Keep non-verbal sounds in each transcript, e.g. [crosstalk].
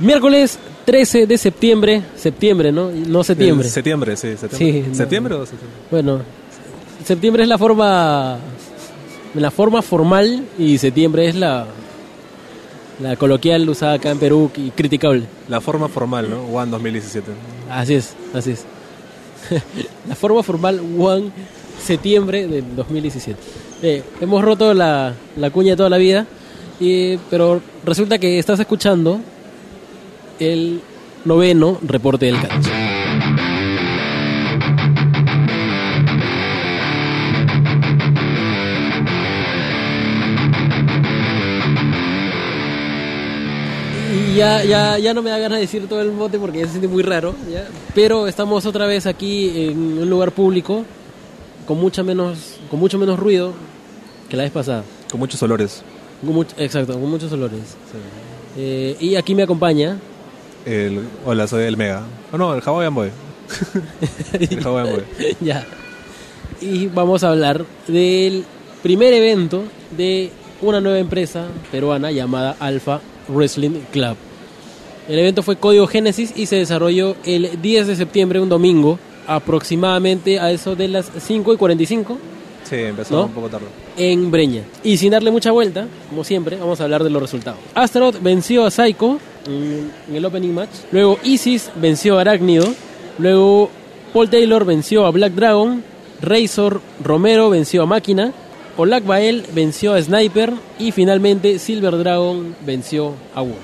Miércoles 13 de septiembre, septiembre, ¿no? No septiembre. El septiembre, sí. ¿Septiembre, Sí, no. ¿Septiembre o septiembre? Bueno, septiembre es la forma la forma formal y septiembre es la la coloquial usada acá en Perú y criticable. La forma formal, ¿no? One 2017. Así es, así es. [laughs] la forma formal One septiembre del 2017. Eh, hemos roto la, la cuña de toda la vida, y, pero resulta que estás escuchando el noveno reporte del cancha. Y ya, ya, ya no me da ganas de decir todo el mote porque ya se siente muy raro, ¿ya? pero estamos otra vez aquí en un lugar público con mucha menos, con mucho menos ruido que la vez pasada. Con muchos olores. Con much- exacto, con muchos olores. Eh, y aquí me acompaña El, hola, soy el Mega. Oh, no, el Hawaiian Boy. [laughs] el Hawaiian Boy. ya. Y vamos a hablar del primer evento de una nueva empresa peruana llamada Alpha Wrestling Club. El evento fue Código Génesis y se desarrolló el 10 de septiembre, un domingo, aproximadamente a eso de las 5 y 45 Sí, empezó ¿No? un poco tarde. en Breña. Y sin darle mucha vuelta, como siempre, vamos a hablar de los resultados. Astaroth venció a Psycho en, el opening match. Luego Isis venció a Arácnido. Luego Paul Taylor venció a Black Dragon. Razor Romero venció a Máquina. Olak Bael venció a Sniper. Y finalmente Silver Dragon venció a Wolf.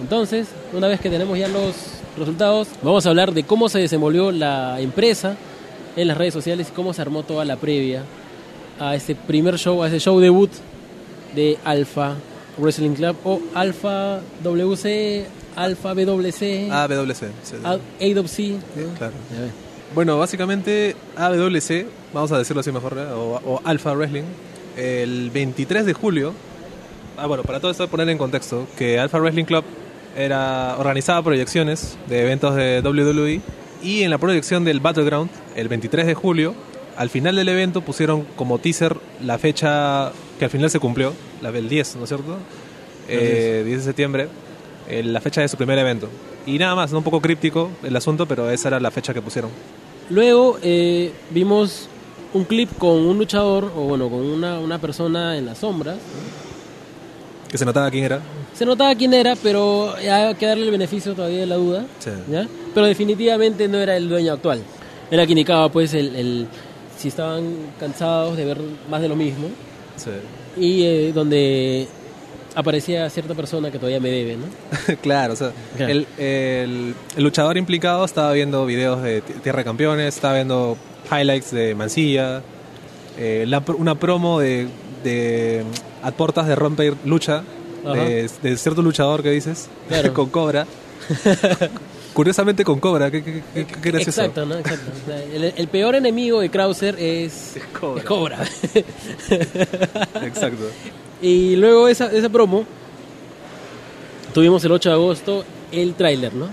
Entonces, una vez que tenemos ya los resultados, vamos a hablar de cómo se desenvolvió la empresa en las redes sociales y cómo se armó toda la previa a ese primer show, a ese show debut de Alpha Wrestling Club o Alpha WC, Alpha WC, AWC. sí. AWC. Claro. Ya ves. Bueno, básicamente AWC, vamos a decirlo así mejor, ¿eh? o, o Alpha Wrestling, el 23 de julio. Ah, bueno, para todo esto poner en contexto que Alpha Wrestling Club era organizaba proyecciones de eventos de WWE y en la proyección del Battleground, el 23 de julio, al final del evento pusieron como teaser la fecha que al final se cumplió, la del 10, ¿no es cierto? Eh, 10 de septiembre, eh, la fecha de su primer evento. Y nada más, ¿no? un poco críptico el asunto, pero esa era la fecha que pusieron. Luego eh, vimos un clip con un luchador, o bueno, con una, una persona en las sombras. Que se notaba quién era. Se notaba quién era, pero hay que darle el beneficio todavía de la duda. Sí. ¿ya? Pero definitivamente no era el dueño actual. Era quien indicaba, pues, el, el- si estaban cansados de ver más de lo mismo. Sí. Y eh, donde aparecía cierta persona que todavía me debe, ¿no? [laughs] claro, o sea, Claro. El, el- el luchador implicado estaba viendo videos de Ti- Tierra de Campeones, estaba viendo highlights de Mancilla, eh, la una promo de, de mm, a puertas de romper lucha, de, de cierto luchador que dices, Claro. [laughs] con Cobra. [laughs] Curiosamente con Cobra, ¿qué, qué, qué, qué gracioso. Exacto, ¿no? Exacto. O sea, el, el peor enemigo de Krauser es, Es Cobra. es Cobra. [laughs] Exacto. y luego esa, esa promo, tuvimos el 8 de agosto el tráiler, ¿no?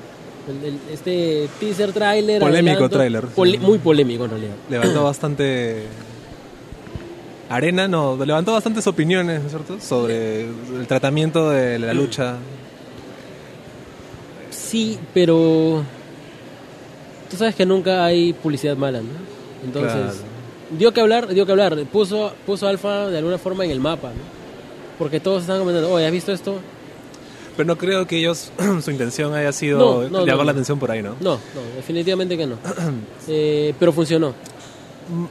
El- el- este teaser tráiler. Polémico tráiler. pole- muy polémico en realidad. Levantó [clears throat] bastante... Arena, no, levantó bastantes opiniones, ¿no es cierto? Sobre el tratamiento de la lucha. Sí, pero tú sabes que nunca hay publicidad mala, ¿no? Entonces, Claro. dio que hablar, dio que hablar. Puso, puso Alfa de alguna forma en el mapa, ¿no? Porque todos están comentando, oye, ¿has visto esto? Pero no creo que ellos, [clears throat] su intención haya sido No, no, llamar no, la atención por ahí, ¿no? No, no, definitivamente que no. [clears throat] Eh, pero funcionó.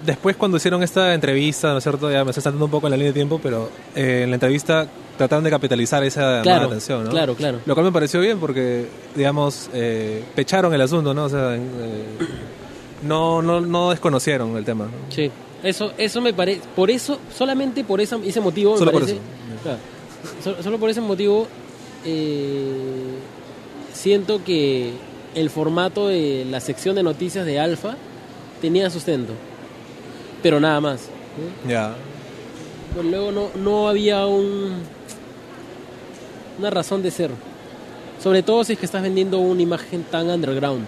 Después cuando hicieron esta entrevista, ¿no es cierto? Ya me estoy saltando un poco en la línea de tiempo, pero eh, en la entrevista trataron de capitalizar esa Claro, de atención, ¿no? claro, claro. Lo cual me pareció bien porque, digamos, eh, pecharon el asunto, ¿no? O sea, eh, no, no, no desconocieron el tema. ¿no? Sí. Eso, eso me parece, por eso, solamente por esa- ese motivo, me Solo por eso. Claro. Solo, solo por ese motivo, eh, siento que el formato de la sección de noticias de Alfa tenía sustento, pero nada más. Ya. Pues luego no, no había un, una razón de ser. Sobre todo si es que estás vendiendo una imagen tan underground.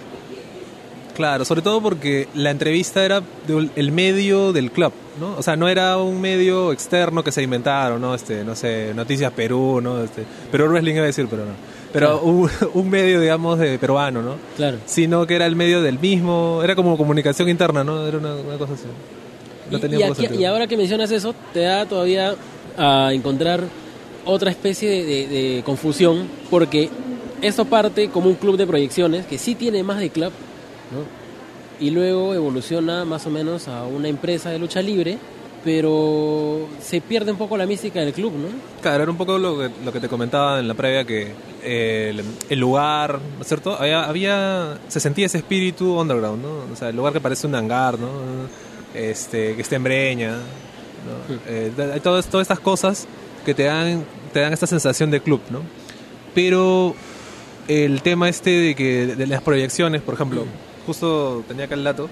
Claro, sobre todo porque la entrevista era del el medio del club, ¿no? O sea, no era un medio externo que se inventaron, ¿no? Este, no sé, Noticias Perú, ¿no? Este, Perú Wrestling iba a decir, pero no. pero un, [laughs] un medio, digamos, de peruano, ¿no? Claro. Sino que era el medio del mismo, era como comunicación interna, ¿no? Era una, una cosa así. No Y- tenía y, poco aquí- sentido. y ahora que mencionas eso, te da todavía a encontrar otra especie de, de- de confusión, porque esto parte como un club de proyecciones, que sí tiene más de club, ¿no? y luego evoluciona más o menos a una empresa de lucha libre, pero se pierde un poco la mística del club, ¿no? Claro, era un poco lo que, lo que te comentaba en la previa, que eh, el, el lugar, ¿no es cierto? Había, había, se sentía ese espíritu underground, ¿no? O sea, el lugar que parece un hangar, ¿no? Este, que está en Breña, ¿no? Eh, de- hay todas, todas estas cosas que te dan, te dan esta sensación de club, ¿no? Pero el tema este de que de las proyecciones, por ejemplo, justo tenía acá el dato,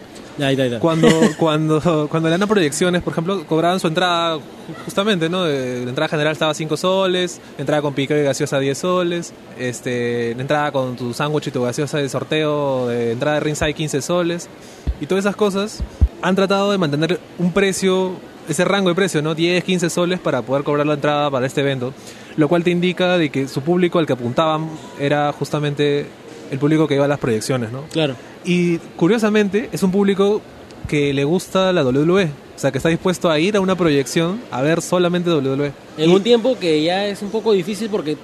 cuando, [laughs] cuando, cuando le dan a proyecciones, por ejemplo, cobraban su entrada ju- justamente, ¿no? Eh, La entrada general estaba 5 soles, entrada con pico y gaseosa 10 soles, este, la entrada con tu sándwich y tu gaseosa de sorteo, de entrada de ringside 15 soles, y todas esas cosas han tratado de mantener un precio, ese rango de precio, ¿no? 10, 15 soles para poder cobrar la entrada para este evento, lo cual te indica de que su público al que apuntaban era justamente el público que iba a las proyecciones, ¿no? Claro. Y curiosamente es un público que le gusta la WWE. O sea, que está dispuesto a ir a una proyección a ver solamente WWE. En Y un tiempo que ya es un poco difícil porque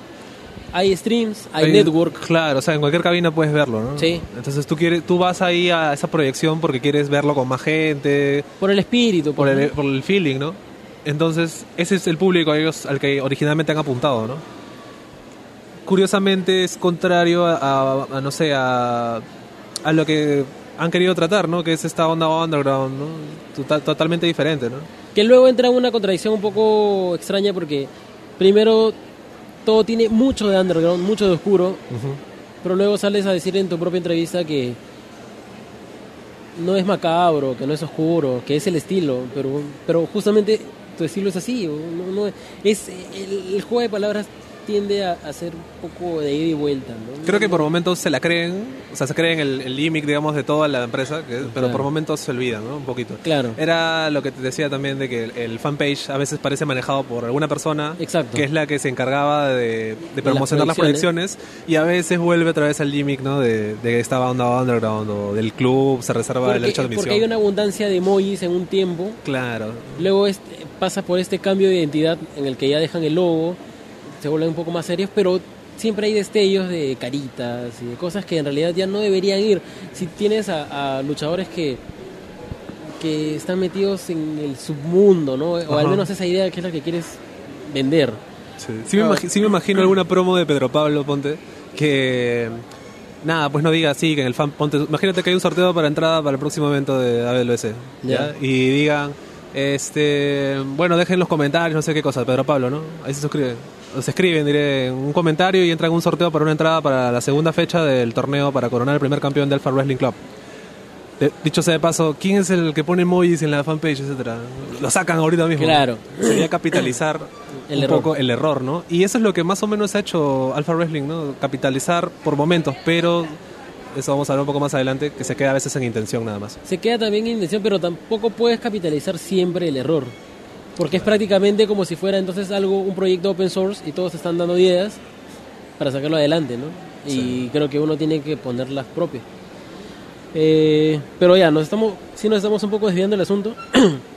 hay streams, hay, hay- network. Claro, o sea, en cualquier cabina puedes verlo, ¿no? Sí. Entonces tú, quieres, tú vas ahí a esa proyección porque quieres verlo con más gente, Por el espíritu, por pues, el, por el feeling, ¿no? Entonces, ese es el público a ellos, al que originalmente han apuntado, ¿no? Curiosamente es contrario a, a- a, no sé, a, a lo que han querido tratar, ¿no? Que es esta onda underground, ¿no? Total- totalmente diferente, ¿no? Que luego entra en una contradicción un poco extraña porque primero todo tiene mucho de underground, mucho de oscuro, pero luego sales a decir en tu propia entrevista que no es macabro, que no es oscuro, que es el estilo, pero, pero justamente tu estilo es así, o no, no- es el, el juego de palabras tiende a, ser un poco de ida y vuelta, ¿no? Creo que por momentos se la creen, o sea, se creen el, el gimmick, digamos, de toda la empresa, que- pero por momentos se olvidan, ¿no? Un poquito. Claro. Era lo que te decía también de que el, el fanpage a veces parece manejado por alguna persona Exacto. que es la que se encargaba de, promocionar las proyecciones. y a veces vuelve otra vez al gimmick, ¿no? De, de esta banda underground o del club, se reserva el Porque, derecho de porque admisión. hay una abundancia de emojis en un tiempo Claro. Luego este, pasa por este cambio de identidad en el que ya dejan el logo, se vuelven un poco más serios, pero siempre hay destellos de caritas y de cosas que en realidad ya no deberían ir. Si tienes a, a luchadores que que están metidos en el submundo, ¿no? O al menos esa idea que es la que quieres vender. Sí, sí me, imagi- sí me imagino alguna promo de Pedro Pablo, ponte, que nada, pues no diga así, que en el fan, ponte, imagínate que hay un sorteo para entrada para el próximo evento de AWS, ¿ya? Ya. Y digan, este, bueno, dejen los comentarios, no sé qué cosa, Pedro Pablo, ¿no? Ahí se suscriben. Se escriben, diré, un comentario y entran en un sorteo para una entrada para la segunda fecha del torneo para coronar el primer campeón del Alpha Wrestling Club. De- dicho sea de paso, ¿quién es el que pone emojis en la fanpage, etcétera? Lo sacan ahorita mismo. Claro. Sería capitalizar [clears throat] El un error. poco el error, ¿no? Y eso es lo que más o menos ha hecho Alpha Wrestling, ¿no? Capitalizar por momentos, pero eso vamos a hablar un poco más adelante, que se queda a veces en intención nada más. Se queda también en intención, pero tampoco puedes capitalizar siempre el error. Porque es prácticamente como si fuera entonces algo, un proyecto open source y todos están dando ideas para sacarlo adelante, ¿no? Y creo que uno tiene que poner las propias. Eh, pero ya, nos estamos, sí nos estamos un poco desviando del asunto. [clears throat]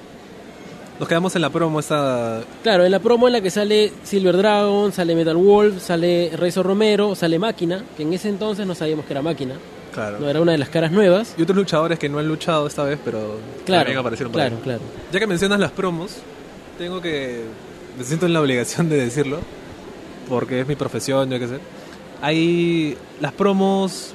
Nos quedamos en la promo esta... claro, en la promo en la que sale Silver Dragon, sale Metal Wolf, sale Razor Romero, sale Máquina, que en ese entonces no sabíamos que era Máquina, Claro. no era una de las caras nuevas. Y otros luchadores que no han luchado esta vez, pero Claro, aparecieron por claro, ahí. claro. Ya que mencionas las promos, tengo que... Me siento en la obligación de decirlo, porque es mi profesión, yo qué sé. Hay las promos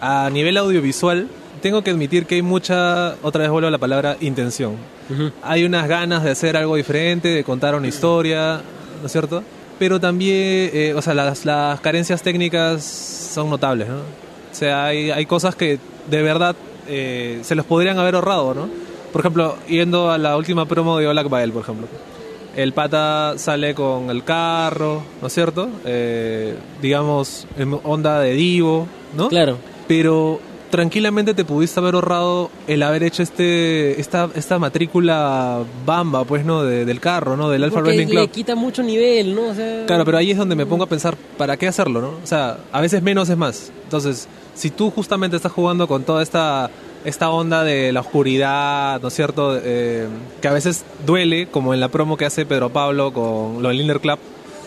a nivel audiovisual, tengo que admitir que hay mucha, otra vez vuelvo a la palabra, intención. Ujú. Hay unas ganas de hacer algo diferente, de contar una historia, ¿no es cierto? Pero también, eh, o sea, las, las carencias técnicas son notables, ¿no? O sea, hay, hay cosas que de verdad eh, se los podrían haber ahorrado, ¿no? Por ejemplo, yendo a la última promo de Black Bael, por ejemplo. El pata sale con el carro, ¿no es cierto? Eh, digamos, en onda de divo, ¿no? Claro. Pero tranquilamente te pudiste haber ahorrado el haber hecho este esta esta matrícula bamba, pues, ¿no? De- del carro, ¿no? Del Alfa Porque Wrestling le Club. quita mucho nivel, ¿no? O sea, Claro, pero ahí es donde me pongo a pensar, ¿para qué hacerlo, no? O sea, a veces menos es más. Entonces, si tú justamente estás jugando con toda esta esta onda de la oscuridad, ¿no es cierto? Eh, que a veces duele, como en la promo que hace Pedro Pablo con lo del Inner Club.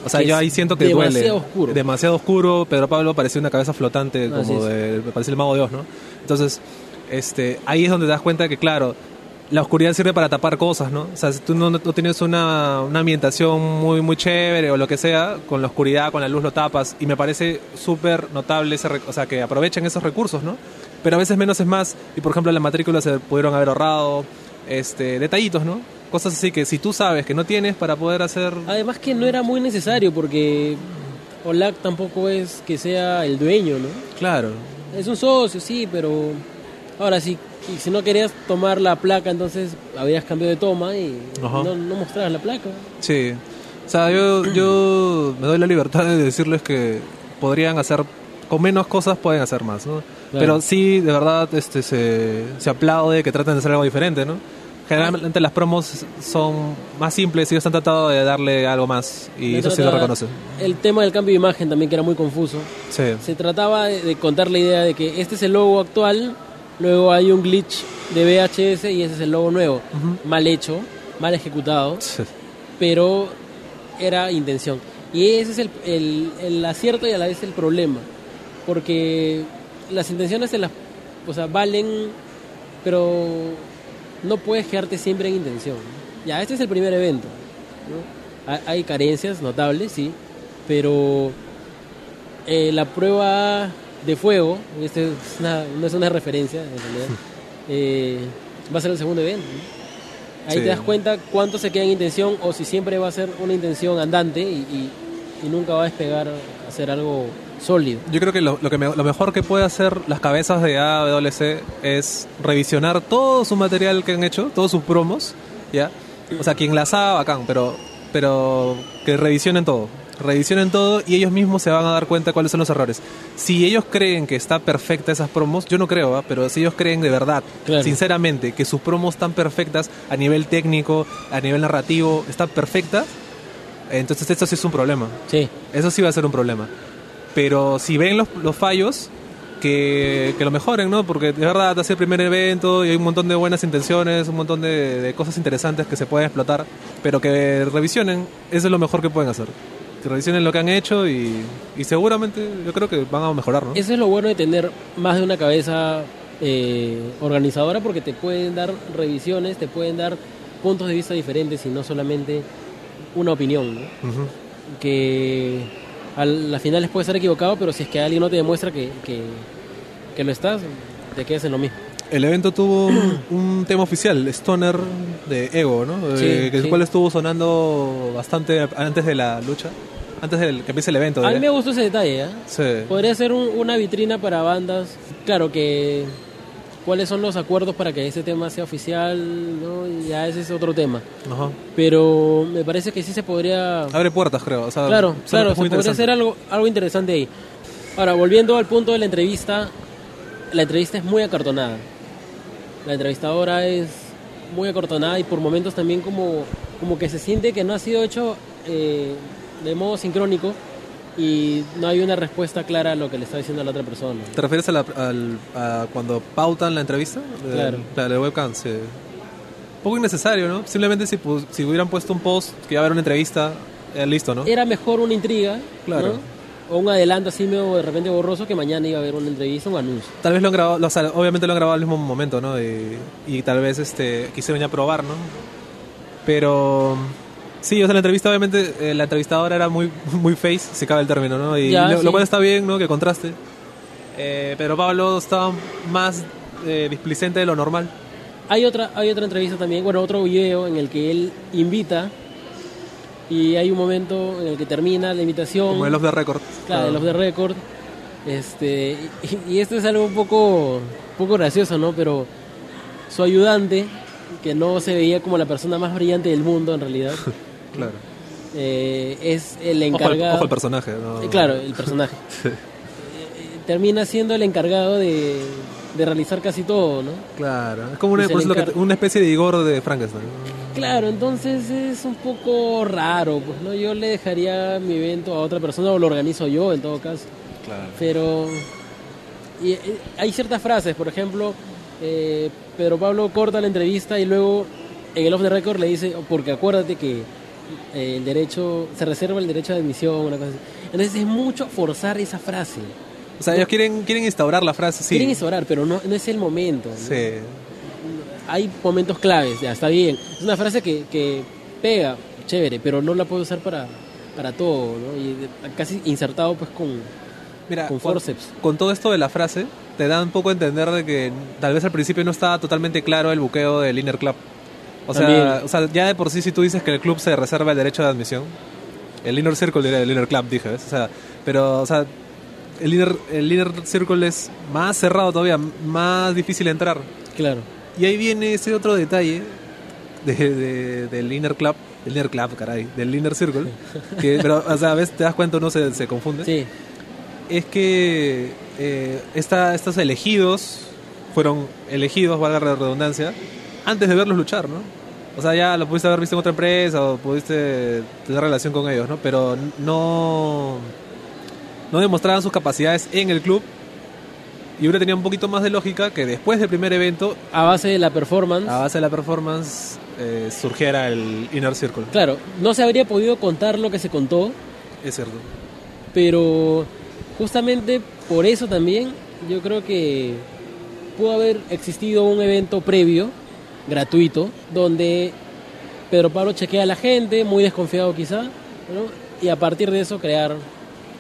O sea, Que yo ahí siento que duele. demasiado oscuro. Demasiado oscuro. Pedro Pablo parecía una cabeza flotante, como de, me parece el mago de Dios, ¿no? Entonces, este, ahí es donde te das cuenta que, claro, la oscuridad sirve para tapar cosas, ¿no? O sea, si tú no, no tienes una, una ambientación muy, muy chévere o lo que sea, con la oscuridad, con la luz lo tapas. Y me parece súper notable, ese, o sea, que aprovechen esos recursos, ¿no? Pero a veces menos es más. Y por ejemplo, en la matrícula se pudieron haber ahorrado este, detallitos, ¿no? Cosas así que si tú sabes que no tienes para poder hacer... Además que no era muy necesario porque Olac tampoco es que sea el dueño, ¿no? Claro. Es un socio, sí, pero ahora sí, y si no querías tomar la placa, entonces habías cambiado de toma y no, no mostrabas la placa. Sí. O sea, yo, yo me doy la libertad de decirles que podrían hacer, con menos cosas pueden hacer más, ¿no? Claro. Pero sí, de verdad, este, se, se aplaude que traten de hacer algo diferente, ¿no? Generalmente las promos son más simples y ellos han tratado de darle algo más y Se eso sí lo reconoce. El tema del cambio de imagen también que era muy confuso. Sí. Se trataba de, contar la idea de que este es el logo actual, luego hay un glitch de VHS y ese es el logo nuevo. Ujú. Mal hecho, mal ejecutado, Sí. pero era intención. Y ese es el, el- el acierto y a la vez el problema. Porque las intenciones se las, o sea, valen, pero no puedes quedarte siempre en intención. Ya, este es el primer evento. Hay carencias notables, sí, pero eh, la prueba de fuego, este es una- no es una referencia en realidad, [laughs] eh, va a ser el segundo evento. ¿no? Ahí Sí. te das cuenta cuánto se queda en intención o si siempre va a ser una intención andante y, y- y nunca va a despegar a ser algo sólido. Yo creo que lo, lo que me- lo mejor que puede hacer las cabezas de AWC es revisionar todo su material que han hecho, todos sus promos, ¿ya? O sea, quien las haga, bacán, pero, pero que revisionen todo. Revisionen todo y ellos mismos se van a dar cuenta cuáles son los errores. Si ellos creen que está perfecta esas promos, yo no creo, ¿ah? pero si ellos creen de verdad, Claro. sinceramente, que sus promos están perfectas a nivel técnico, a nivel narrativo, están perfectas, entonces esto sí es un problema. Sí, Eso sí va a ser un problema. Pero si ven los, los fallos, que, que lo mejoren, ¿no? Porque de verdad hace el primer evento y hay un montón de buenas intenciones, un montón de, de cosas interesantes que se pueden explotar, pero que revisionen, eso es lo mejor que pueden hacer. Que revisionen lo que han hecho y, y seguramente yo creo que van a mejorar, ¿no? eso es lo bueno de tener más de una cabeza eh, organizadora porque te pueden dar revisiones, te pueden dar puntos de vista diferentes y no solamente una opinión. ¿no? Ujú. que a las finales puede estar equivocado, pero si es que alguien no te demuestra que, que, que lo estás, te quedas en lo mismo. El evento tuvo un, [clears throat] tema oficial, Stoner de Ego, ¿no? Sí, Eh, el sí. cual estuvo sonando bastante antes de la lucha, antes del que empiece el evento. A mí diré. me gustó ese detalle, ¿eh? Sí. Podría ser un- una vitrina para bandas. Claro que cuáles son los acuerdos para que ese tema sea oficial, ¿no? Ya ese es otro tema. Ajá. Pero me parece que sí se podría... Abre puertas, creo. O sea, Claro, claro, se podría hacer algo, algo interesante ahí. Ahora, volviendo al punto de la entrevista, la entrevista es muy acartonada. La entrevistadora es muy acartonada y por momentos también como, como que se siente que no ha sido hecho eh, de modo sincrónico y no hay una respuesta clara a lo que le está diciendo a la otra persona. ¿Te refieres a, la- al- a cuando pautan la entrevista? De- Claro. La de webcam, sí. Un poco innecesario, ¿no? Simplemente si, pu- si hubieran puesto un post que iba a haber una entrevista, eh, listo, ¿no? Era mejor una intriga, Claro. ¿no? O un adelanto así medio de repente borroso que mañana iba a haber una entrevista, un anuncio. Tal vez lo han grabado, o sea, obviamente lo han grabado al mismo momento, ¿no? Y, y tal vez este quisieron ya probar, ¿no? Pero sí, o sea, la entrevista obviamente eh, la entrevistadora era muy [laughs] muy face, si cabe el término, ¿no? Y Ya, lo, sí. lo cual está bien, ¿no? Que contraste. Eh, pero Pablo estaba más eh, displicente de lo normal. Hay otra, hay otra entrevista también, bueno, otro video en el que él invita y hay un momento en el que termina la invitación. Como el off the record. Claro, el off the record. Este, y, y esto es algo un poco, un poco gracioso, ¿no? Pero su ayudante, que no se veía como la persona más brillante del mundo en realidad, [laughs] Claro. eh, es el Ojo encargado. ojo al personaje, ¿no? Eh, claro, el personaje. [laughs] Sí. Eh, termina siendo el encargado de, de realizar casi todo, ¿no? Claro, es como una, por lo que- especie de Igor de Frankenstein. Claro, entonces es un poco raro, pues, ¿no? Yo le dejaría mi evento a otra persona o lo organizo yo, en todo caso. Claro. Pero y, eh, hay ciertas frases, por ejemplo, eh, Pedro Pablo corta la entrevista y luego en el off the record le dice, "Oh, porque acuérdate que el derecho, se reserva el derecho de admisión, una cosa así. Entonces es mucho forzar esa frase. O sea, ellos quieren, quieren instaurar la frase, sí. Quieren orar, pero no, no es el momento. ¿no? Sí. Hay momentos claves, ya está bien. Es una frase que, que pega, chévere, pero no la puedo usar para, para todo, ¿no? Y casi insertado pues con, Mira, con con, forceps. con todo esto de la frase, te da un poco a entender de que tal vez al principio no estaba totalmente claro el buqueo del Inner Club. O sea, o sea, ya de por sí si tú dices que el club se reserva el derecho de admisión, el Inner Circle diría el Inner Club, dije, ¿ves? O sea, pero, o sea, el Inner, el inner Circle es más cerrado todavía, más difícil entrar. Claro. Y ahí viene ese otro detalle de, de- del Inner Club, el Inner Club, caray, del Inner Circle, [laughs] que, pero, o sea, ves, te das cuenta, uno se, se confunde Sí, es que eh, esta- estos elegidos fueron elegidos, valga la redundancia, antes de verlos luchar, ¿no? O sea, ya lo pudiste haber visto en otra empresa o pudiste tener relación con ellos, ¿no? Pero no, no demostraban sus capacidades en el club y hubiera tenido un poquito más de lógica que después del primer evento, a base de la performance. a base de la performance, eh, surgiera el Inner Circle. Claro, no se habría podido contar lo que se contó, Es cierto. pero justamente por eso también yo creo que pudo haber existido un evento previo, gratuito, donde Pedro Pablo chequea a la gente, muy desconfiado quizá, ¿no? y a partir de eso crear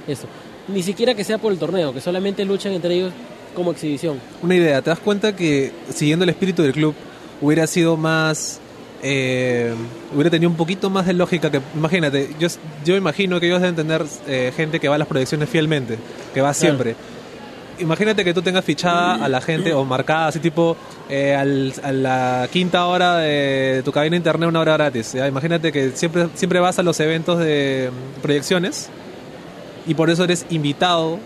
eso. Ni siquiera que sea por el torneo, que solamente luchan entre ellos como exhibición. Una idea, ¿te das cuenta que siguiendo el espíritu del club hubiera sido más... eh, hubiera tenido un poquito más de lógica que... Imagínate, yo, yo imagino que ellos deben tener eh, gente que va a las proyecciones fielmente, que va siempre. Imagínate que tú tengas fichada a la gente o marcada así tipo eh, al- a la quinta hora de tu cabina de internet una hora gratis. ¿ya? Imagínate que siempre, siempre vas a los eventos de mm, proyecciones y por eso eres invitado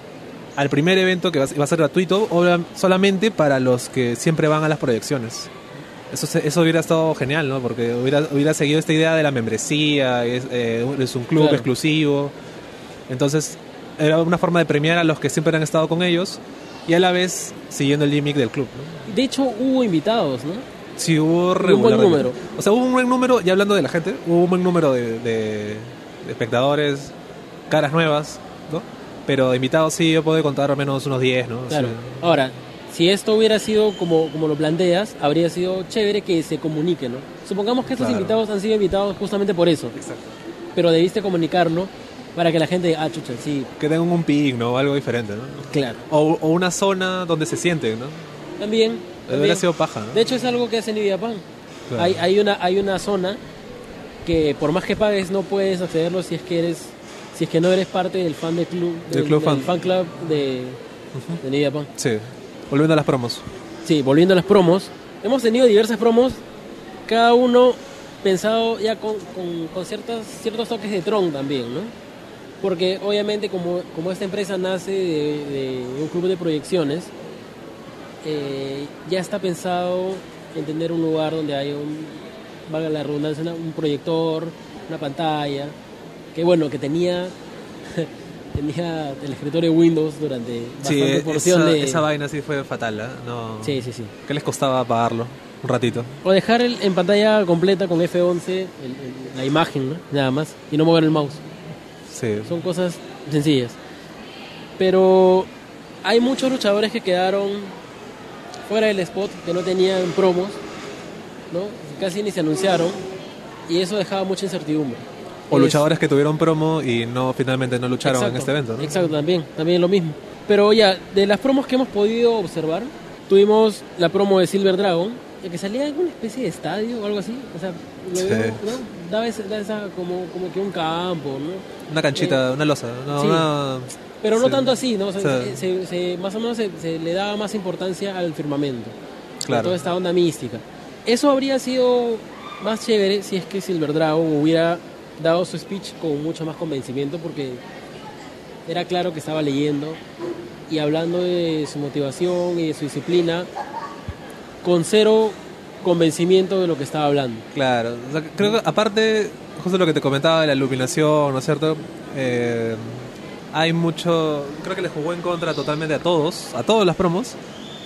al primer evento que va, a- va a ser gratuito solamente para los que siempre van a las proyecciones. Eso, eso hubiera estado genial, ¿no? Porque hubiera, hubiera seguido esta idea de la membresía, es, eh, es un club Claro. exclusivo. Entonces, era una forma de premiar a los que siempre han estado con ellos y a la vez siguiendo el gimmick del club, ¿no? De hecho, hubo invitados, ¿no? Sí, hubo buen regularmente. número. O sea, hubo un buen número, ya hablando de la gente, hubo un buen número de, de- de espectadores, caras nuevas, ¿no? Pero invitados sí, yo puedo contar al menos unos 10, ¿no? Claro. Sí. Ahora, si esto hubiera sido como, como lo planteas, habría sido chévere que se comunique, ¿no? Supongamos que estos Claro. invitados han sido invitados justamente por eso, Exacto. pero debiste comunicarlo para que la gente diga, ah, chucha, sí, Que tengan un ping, ¿no? Algo diferente, ¿no? claro. O, o una zona donde se sienten, ¿no? También, también. sido paja, ¿no? de hecho es algo que hace Nvidia Pan. Claro. Hay, hay, una, hay una zona que por más que pagues no puedes accederlo si es que eres si es que no eres parte del fan del club Del club fan. club de, de Nvidia Pan. Sí. Volviendo a las promos. Sí, volviendo a las promos, hemos tenido diversas promos, cada uno pensado ya con, con, con ciertas, ciertos toques de Tron también, ¿no? Porque obviamente como, como esta empresa nace de, de un club de proyecciones, eh, ya está pensado en tener un lugar donde haya un, valga la redundancia, un proyector, una pantalla, que bueno, que tenía, [laughs] tenía el escritorio Windows durante Sí, bastante porción esa, de... esa vaina sí fue fatal, ¿eh? No... Sí, sí, sí. ¿Qué les costaba pagarlo? Un ratito. O dejar el- en pantalla completa con F11 el- el- la imagen, ¿no? Nada más. Y no mover el mouse. Sí. Son cosas sencillas. Pero hay muchos luchadores que quedaron fuera del spot, que no tenían promos, ¿no? Casi ni se anunciaron. Y eso dejaba mucha incertidumbre. O Es- luchadores que tuvieron promo y no finalmente no lucharon en Exacto, este evento, ¿no? Exacto, también, también lo mismo. Pero ya, de las promos que hemos podido observar, tuvimos la promo de Silver Dragon, que salía en una especie de estadio o algo así. O sea, lo Sí. veo, ¿no? Daba esa, daba esa como, como que un campo, ¿no? Una canchita, una losa. No, sí. una- Pero no Sí. tanto así, ¿no? O sea, Sí. se- se- más o menos se, se le daba más importancia al firmamento. Claro. a Toda esta onda mística. Eso habría sido más chévere si es que Silver Dragon hubiera dado su speech con mucho más convencimiento porque era claro que estaba leyendo y hablando de su motivación y de su disciplina con cero convencimiento de lo que estaba hablando. Claro, o sea, creo que aparte, justo lo que te comentaba de la iluminación, ¿no es cierto? Eh, hay mucho, creo que le jugó en contra totalmente a todos, a todos las promos,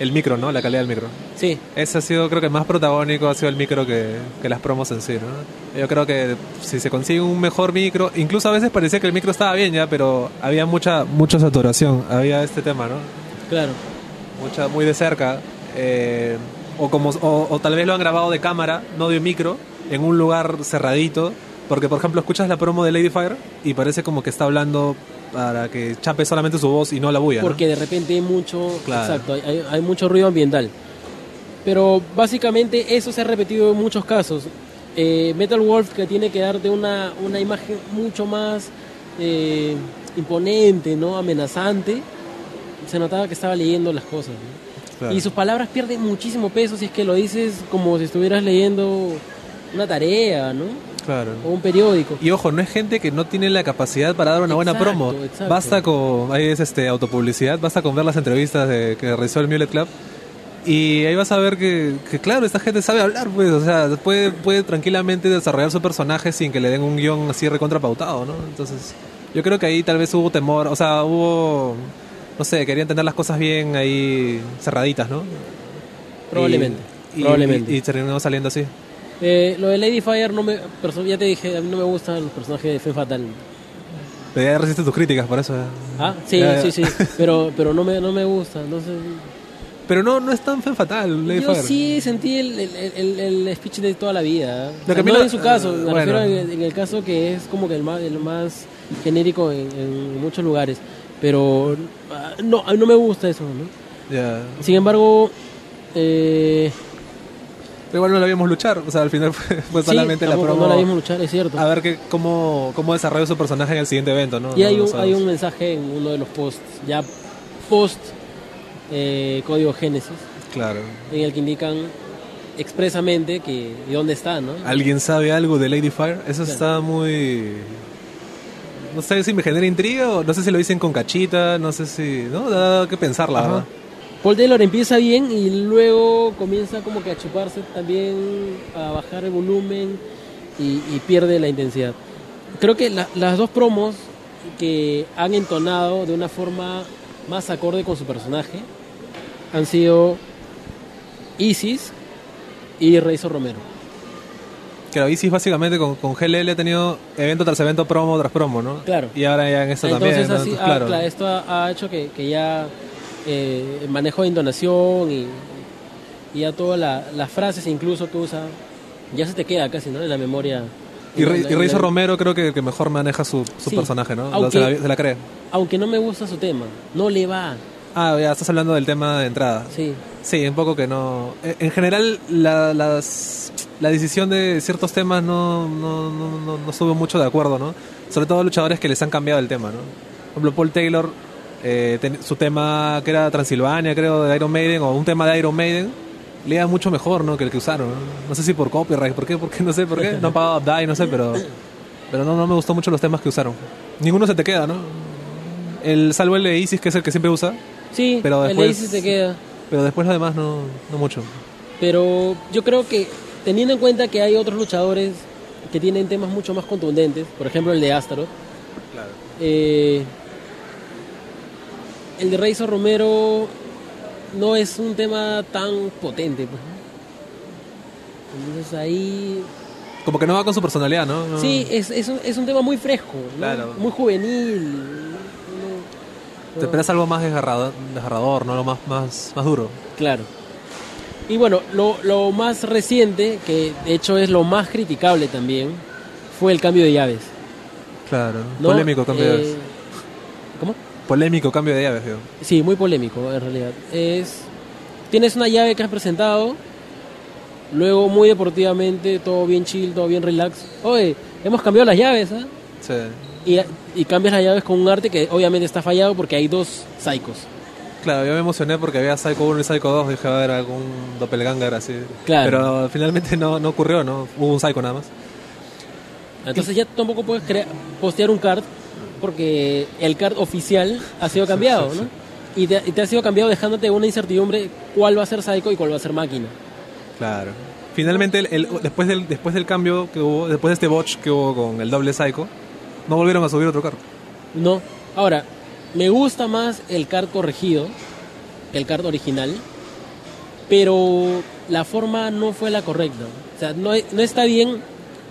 el micro, ¿no? La calidad del micro. Sí, Ese ha sido, creo que más protagónico ha sido el micro que, que las promos en sí, ¿no? Yo creo que si se consigue un mejor micro, incluso a veces parecía que el micro estaba bien ya, pero había mucha mucha saturación, había este tema, ¿no? claro. Mucha, muy de cerca, eh, o, como, o, o tal vez lo han grabado de cámara, no de micro, en un lugar cerradito, porque por ejemplo escuchas la promo de Ladyfire y parece como que está hablando para que chape solamente su voz y no la bulla, ¿no? Porque de repente hay mucho, Claro. exacto, hay- hay, hay mucho ruido ambiental. Pero básicamente eso se ha repetido en muchos casos. Eh, Metal Wolf que tiene que darte una, una imagen mucho más eh, imponente, ¿no? amenazante, se notaba que estaba leyendo las cosas. ¿no? Claro. Y sus palabras pierden muchísimo peso si es que lo dices como si estuvieras leyendo una tarea, ¿no? Claro. O un periódico. Y ojo, no es gente que no tiene la capacidad para dar una buena promo. exacto. Basta con, ahí es este autopublicidad, basta con ver las entrevistas de, que realizó el Mulet Club. Y ahí vas a ver que, que, claro, esta gente sabe hablar, pues, o sea, puede, puede tranquilamente desarrollar su personaje sin que le den un guion así recontrapautado, ¿no? Entonces, yo creo que ahí tal vez hubo temor, o sea, hubo, no sé, querían tener las cosas bien ahí cerraditas, ¿no? Probablemente. Y, probablemente. y, y terminó saliendo así. Eh, lo de Ladyfire no me ya te dije, a mí no me gustan los personajes de Femme Fatal. Pero ya resiste tus críticas, por eso. Ah, sí, Ya, ya. sí, sí, [laughs] pero pero no me no me gusta, entonces Pero no, no es tan fe fatal, yo Ladyfire. sí sentí el, el, el- el speech de toda la vida. O Lo que sea, mí no en su caso, me bueno. refiero en, en el caso que es como que el más el más genérico en, en muchos lugares, pero ah, no no me gusta eso, ¿no? Sin embargo, eh, Pero igual no la vimos luchar, o sea, al final [laughs] fue, fue sí, solamente la promo. no la vimos luchar, es cierto. A ver que, cómo, cómo desarrolla su personaje en el siguiente evento, ¿no? Y hay un, hay un mensaje en uno de los posts, ya post eh, código Génesis, Claro. en el que indican expresamente que y dónde está, ¿no? ¿Alguien sabe algo de Ladyfire? Eso Claro. está muy... No sé si me genera intriga o no sé si lo dicen con cachita, no sé si... No, da que pensar, la Ajá. verdad. Paul Taylor empieza bien y luego comienza como que a chuparse también, a bajar el volumen y, y pierde la intensidad. Creo que la- las dos promos que han entonado de una forma más acorde con su personaje han sido Isis y Razor Romero. Claro, Isis básicamente con, con GLL ha tenido evento tras evento, promo tras promo, ¿no? Claro. Y ahora ya en esto Entonces, también, ¿no? así, Entonces, ah, claro. esto ha, ha hecho que, que ya eh, el manejo de entonación y, y ya todas la- las frases incluso que usa ya se te queda casi ¿no? en la memoria. Y, Re- la- y la- Romero creo que, que mejor maneja su, su Sí, personaje, ¿no? aunque- se, la, se la cree. Aunque no me gusta su tema, no le va. Ah, ya estás hablando del tema de entrada. Sí, Sí, un poco que no. En en general, la, las, la decisión de ciertos temas no, no, no, no, no mucho de acuerdo, ¿no? Sobre todo luchadores que les han cambiado el tema, ¿no? Por ejemplo, Paul Taylor, eh, ten- su tema que era Transilvania, creo, de Iron Maiden, o un tema de Iron Maiden, le iba mucho mejor, ¿no? Que el que usaron. ¿no? No sé si por copyright, ¿por qué? ¿Por qué? No sé por qué. No han pagado Die, no sé, pero. Pero no, no me gustó mucho los temas que usaron. Ninguno se te queda, ¿no? El salvo el de Isis, que es el que siempre usa, sí, Pero el después- Isis te queda. pero después lo demás no, no mucho. Pero yo creo que teniendo en cuenta que hay otros luchadores que tienen temas mucho más contundentes, por ejemplo el de Astaroth, Claro. eh, el de Razor Romero no es un tema tan potente. pues. Entonces ahí Como que no va con su personalidad, ¿no? No- sí, es, es, un, es un tema muy fresco, ¿no? Claro. muy juvenil. Te esperas algo más desgarrador, desgarrador ¿no? Lo más, más, más duro. Claro. Y bueno, lo, lo más reciente, que de hecho es lo más criticable también, fue el cambio de llaves. Claro. ¿no? Polémico cambio de Eh, llaves. ¿Cómo? Polémico cambio de llaves, digo. Sí, muy polémico en realidad. Es tienes una llave que has presentado, luego muy deportivamente, todo bien chill, todo bien relax. Oye, hemos cambiado las llaves, ¿ah? Sí. Y, y cambias las llaves con un arte que obviamente está fallado porque hay dos psicos. Claro, yo me emocioné porque había Psycho 1 y Psycho 2. Dije, a ver, algún doppelganger así. Claro. Pero finalmente no, no ocurrió, ¿no? Hubo un Psycho nada más. Entonces ya tampoco puedes crea- postear un card porque el card oficial ha sido cambiado, ¿no? Y te, y te has ido cambiado dejándote una incertidumbre cuál va a ser Psycho y cuál va a ser Máquina. Claro. Finalmente, el, el- después, del, después del cambio que hubo, después de este botch que hubo con el doble Psycho, no volvieron a subir otro carro. No. Ahora, me gusta más el card corregido que el card original, pero la forma no fue la correcta. O sea, no, no está bien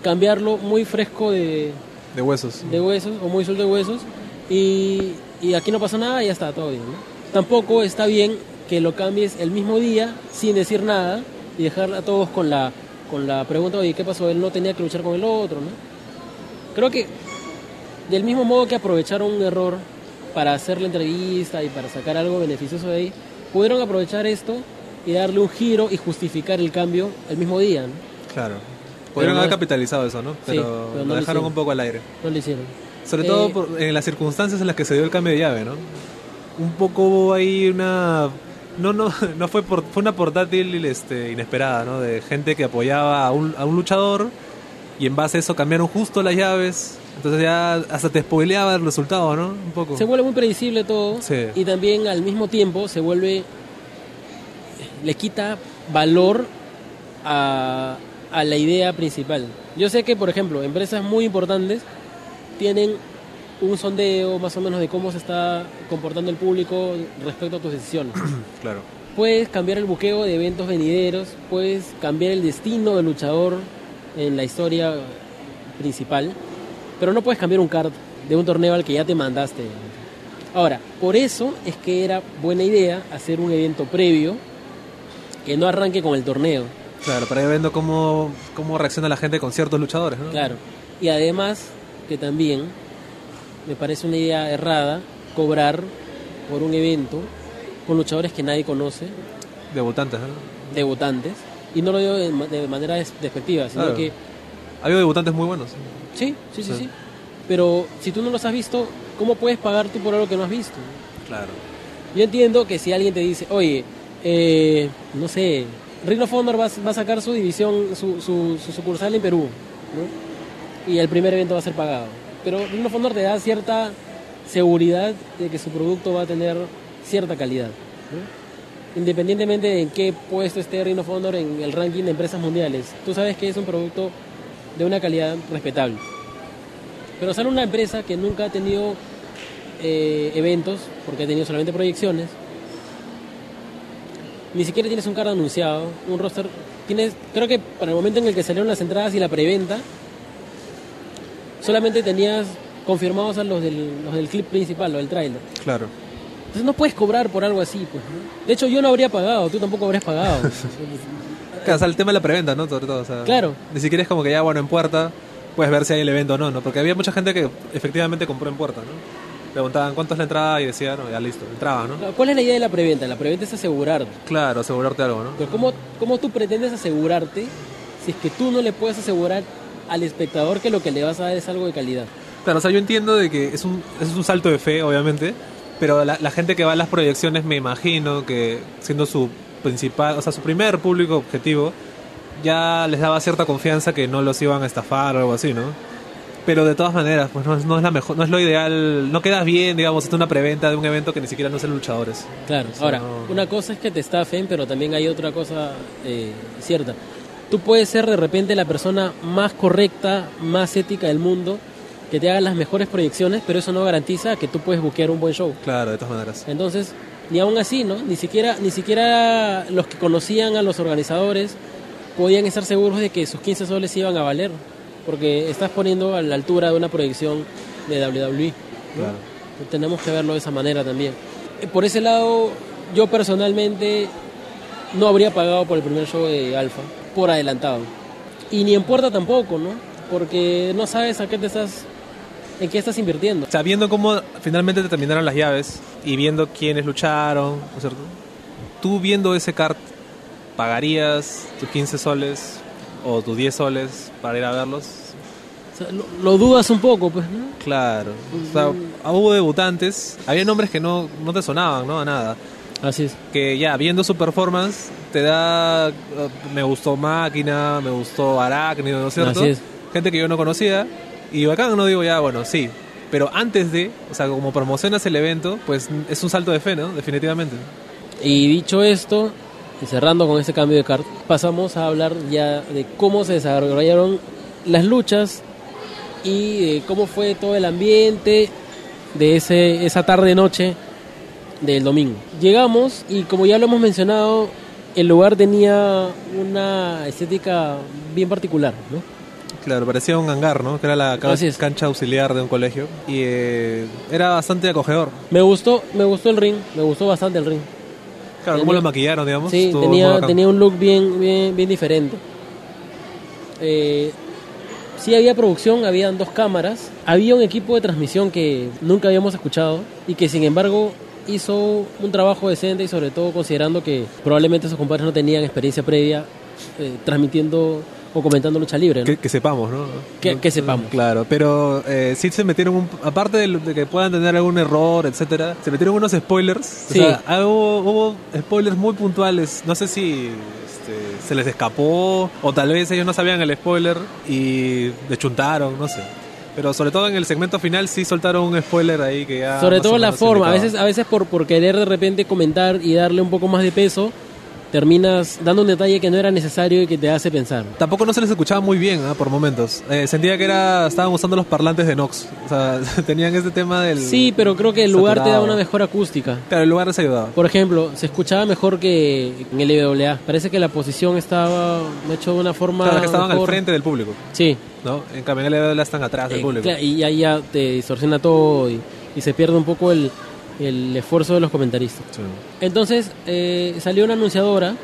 cambiarlo muy fresco de, De huesos. de huesos o muy suelto de huesos y, y aquí no pasó nada y ya está todo bien. ¿no? Tampoco está bien que lo cambies el mismo día sin decir nada y dejar a todos con la, con la pregunta, oye, ¿qué pasó? Él no tenía que luchar con el otro, ¿no? Creo que del mismo modo que aprovecharon un error para hacer la entrevista y para sacar algo beneficioso de ahí, pudieron aprovechar esto y darle un giro y justificar el cambio el mismo día, ¿no? Claro. No haber es- capitalizado eso, ¿no? Pero, pero no lo dejaron un poco al aire. No lo hicieron. Sobre Eh, todo por- en las circunstancias en las que se dio el cambio de llave, ¿no? Un poco ahí una... No, no, [laughs] no fue, por, fue una portátil este, inesperada, ¿no? De gente que apoyaba a un, a un luchador y en base a eso cambiaron justo las llaves. Entonces ya hasta te spoileaba el resultado, ¿no? Un poco. Se vuelve muy predecible todo Sí. y también al mismo tiempo se vuelve, le quita valor a, a la idea principal. Yo sé que, por ejemplo, empresas muy importantes tienen un sondeo más o menos de cómo se está comportando el público respecto a tus decisiones. [clears throat] Claro. Puedes cambiar el buqueo de eventos venideros, puedes cambiar el destino del luchador en la historia principal, pero no puedes cambiar un card de un torneo al que ya te mandaste. Ahora, por eso es que era buena idea hacer un evento previo que no arranque con el torneo, Claro, para ir viendo cómo, cómo reacciona la gente con ciertos luchadores, ¿no? claro. Y además que también me parece una idea errada cobrar por un evento con luchadores que nadie conoce, Debutantes, ¿no? debutantes, y no lo digo de, ma- de manera des- despectiva, sino Claro. que Ha habido debutantes muy buenos. Sí, sí, sí, Sí. sí. Pero si tú no los has visto, ¿cómo puedes pagar tú por algo que no has visto? Claro. Yo entiendo que si alguien te dice, oye, eh, no sé, Ring of Honor va, a- va a sacar su división, su, su, su sucursal en Perú, ¿no? y el primer evento va a ser pagado. Pero Ring of Honor te da cierta seguridad de que su producto va a tener cierta calidad. ¿no? Independientemente de en qué puesto esté Ring of Honor en el ranking de empresas mundiales, tú sabes que es un producto de una calidad respetable. Pero sale una empresa que nunca ha tenido eh, eventos, porque ha tenido solamente proyecciones. Ni siquiera tienes un card anunciado, un roster. Tienes, creo que para el momento en el que salieron las entradas y la preventa, solamente tenías confirmados a los del, los del clip principal, los del trailer. Claro. Entonces no puedes cobrar por algo así, pues. ¿no? De hecho, yo no habría pagado, tú tampoco habrías pagado. [laughs] Claro, [laughs] o sea, el tema de la preventa, ¿no? Sobre todo, o sea, Claro. Ni siquiera es como que ya, bueno, en puerta puedes ver si hay el evento o no, ¿no? Porque había mucha gente que efectivamente compró en puerta, ¿no? Preguntaban cuánto es la entrada y decían, no, ya listo, entraba, ¿no? ¿Cuál es la idea de la preventa? La preventa es asegurarte. Claro, asegurarte algo, ¿no? Pero ¿cómo, ¿cómo tú pretendes asegurarte si es que tú no le puedes asegurar al espectador que lo que le vas a dar es algo de calidad? Claro, o sea, yo entiendo de que es un, es un salto de fe, obviamente, pero la, la gente que va a las proyecciones, me imagino que siendo su principal, o sea, su primer público objetivo, ya les daba cierta confianza que no los iban a estafar o algo así, ¿no? Pero de todas maneras, pues no es, no es la mejor, no es lo ideal, no quedas bien, digamos, hacer una preventa de un evento que ni siquiera no sean luchadores. Claro, sea, ahora, no- una cosa es que te estafen, pero también hay otra cosa eh, cierta. Tú puedes ser de repente la persona más correcta, más ética del mundo, que te haga las mejores proyecciones, pero eso no garantiza que tú puedes buquear un buen show. Claro, de todas maneras. Entonces, ni aún así, ¿no? Ni siquiera, ni siquiera los que conocían a los organizadores podían estar seguros de que sus 15 soles iban a valer, porque estás poniendo a la altura de una proyección de WWE. ¿no? Claro. Tenemos que verlo de esa manera también. Por ese lado, yo personalmente no habría pagado por el primer show de Alfa, por adelantado. Y ni en puerta tampoco, ¿no? Porque no sabes a qué te estás, en qué estás invirtiendo. O sea, viendo cómo finalmente te terminaron las llaves y viendo quiénes lucharon, ¿no es cierto? Tú viendo ese cart, ¿pagarías tus 15 soles o tus 10 soles para ir a verlos? O sea, lo, lo dudas un poco, pues, ¿no? Claro. O sea, hubo debutantes, había nombres que no, no te sonaban, ¿no? A nada. Así es. Que ya, viendo su performance, te da... eh, Me gustó Máquina, me gustó Arácnido, ¿no es cierto? Así es. Gente que yo no conocía. Y bacán, no digo ya, bueno, sí. Pero antes de, o sea, como promocionas el evento, pues es un salto de fe, ¿no? Definitivamente. Y dicho esto, y cerrando con este cambio de carta, pasamos a hablar ya de cómo se desarrollaron las luchas y de cómo fue todo el ambiente de ese, esa tarde-noche del domingo. Llegamos y como ya lo hemos mencionado, el lugar tenía una estética bien particular, ¿no? Claro, parecía un hangar, ¿no? Que era la ca- Así es. cancha auxiliar de un colegio. Y eh, era bastante acogedor. Me gustó, me gustó el ring, me gustó bastante el ring. Claro, cómo Tenía- lo maquillaron, digamos. Sí, estuvo tenía, tenía un look bien, bien, bien diferente. Eh, sí había producción, habían dos cámaras, había un equipo de transmisión que nunca habíamos escuchado y que sin embargo hizo un trabajo decente y sobre todo considerando que probablemente sus compadres no tenían experiencia previa eh, transmitiendo o comentando lucha libre. ¿no? Que, que sepamos, ¿no? Que- que sepamos. Claro, pero eh, sí se metieron, un- aparte de, de que puedan tener algún error, etcétera, se metieron unos spoilers. Sí. O sea, hubo, hubo spoilers muy puntuales. No sé si este, se les escapó o tal vez ellos no sabían el spoiler y deschuntaron, no sé. Pero sobre todo en el segmento final sí soltaron un spoiler ahí que ya... Sobre todo la forma, a veces, a veces por, por querer de repente comentar y darle un poco más de peso, terminas dando un detalle que no era necesario y que te hace pensar. Tampoco no se les escuchaba muy bien ¿ah? por momentos. Eh, sentía que era estaban usando los parlantes de Nox. O sea, [laughs] tenían este tema del... Sí, pero creo que el lugar te da una mejor acústica. Claro, el lugar les ayudaba. Por ejemplo, se escuchaba mejor que en el IWA. Parece que la posición estaba hecho de una forma. Claro, que estaban al frente del público, Sí. ¿no? En cambio, en el LWA están atrás del Eh, público. y ahí ya te distorsiona todo y, y se pierde un poco el, el esfuerzo de los comentaristas. Sí. Entonces eh, salió una anunciadora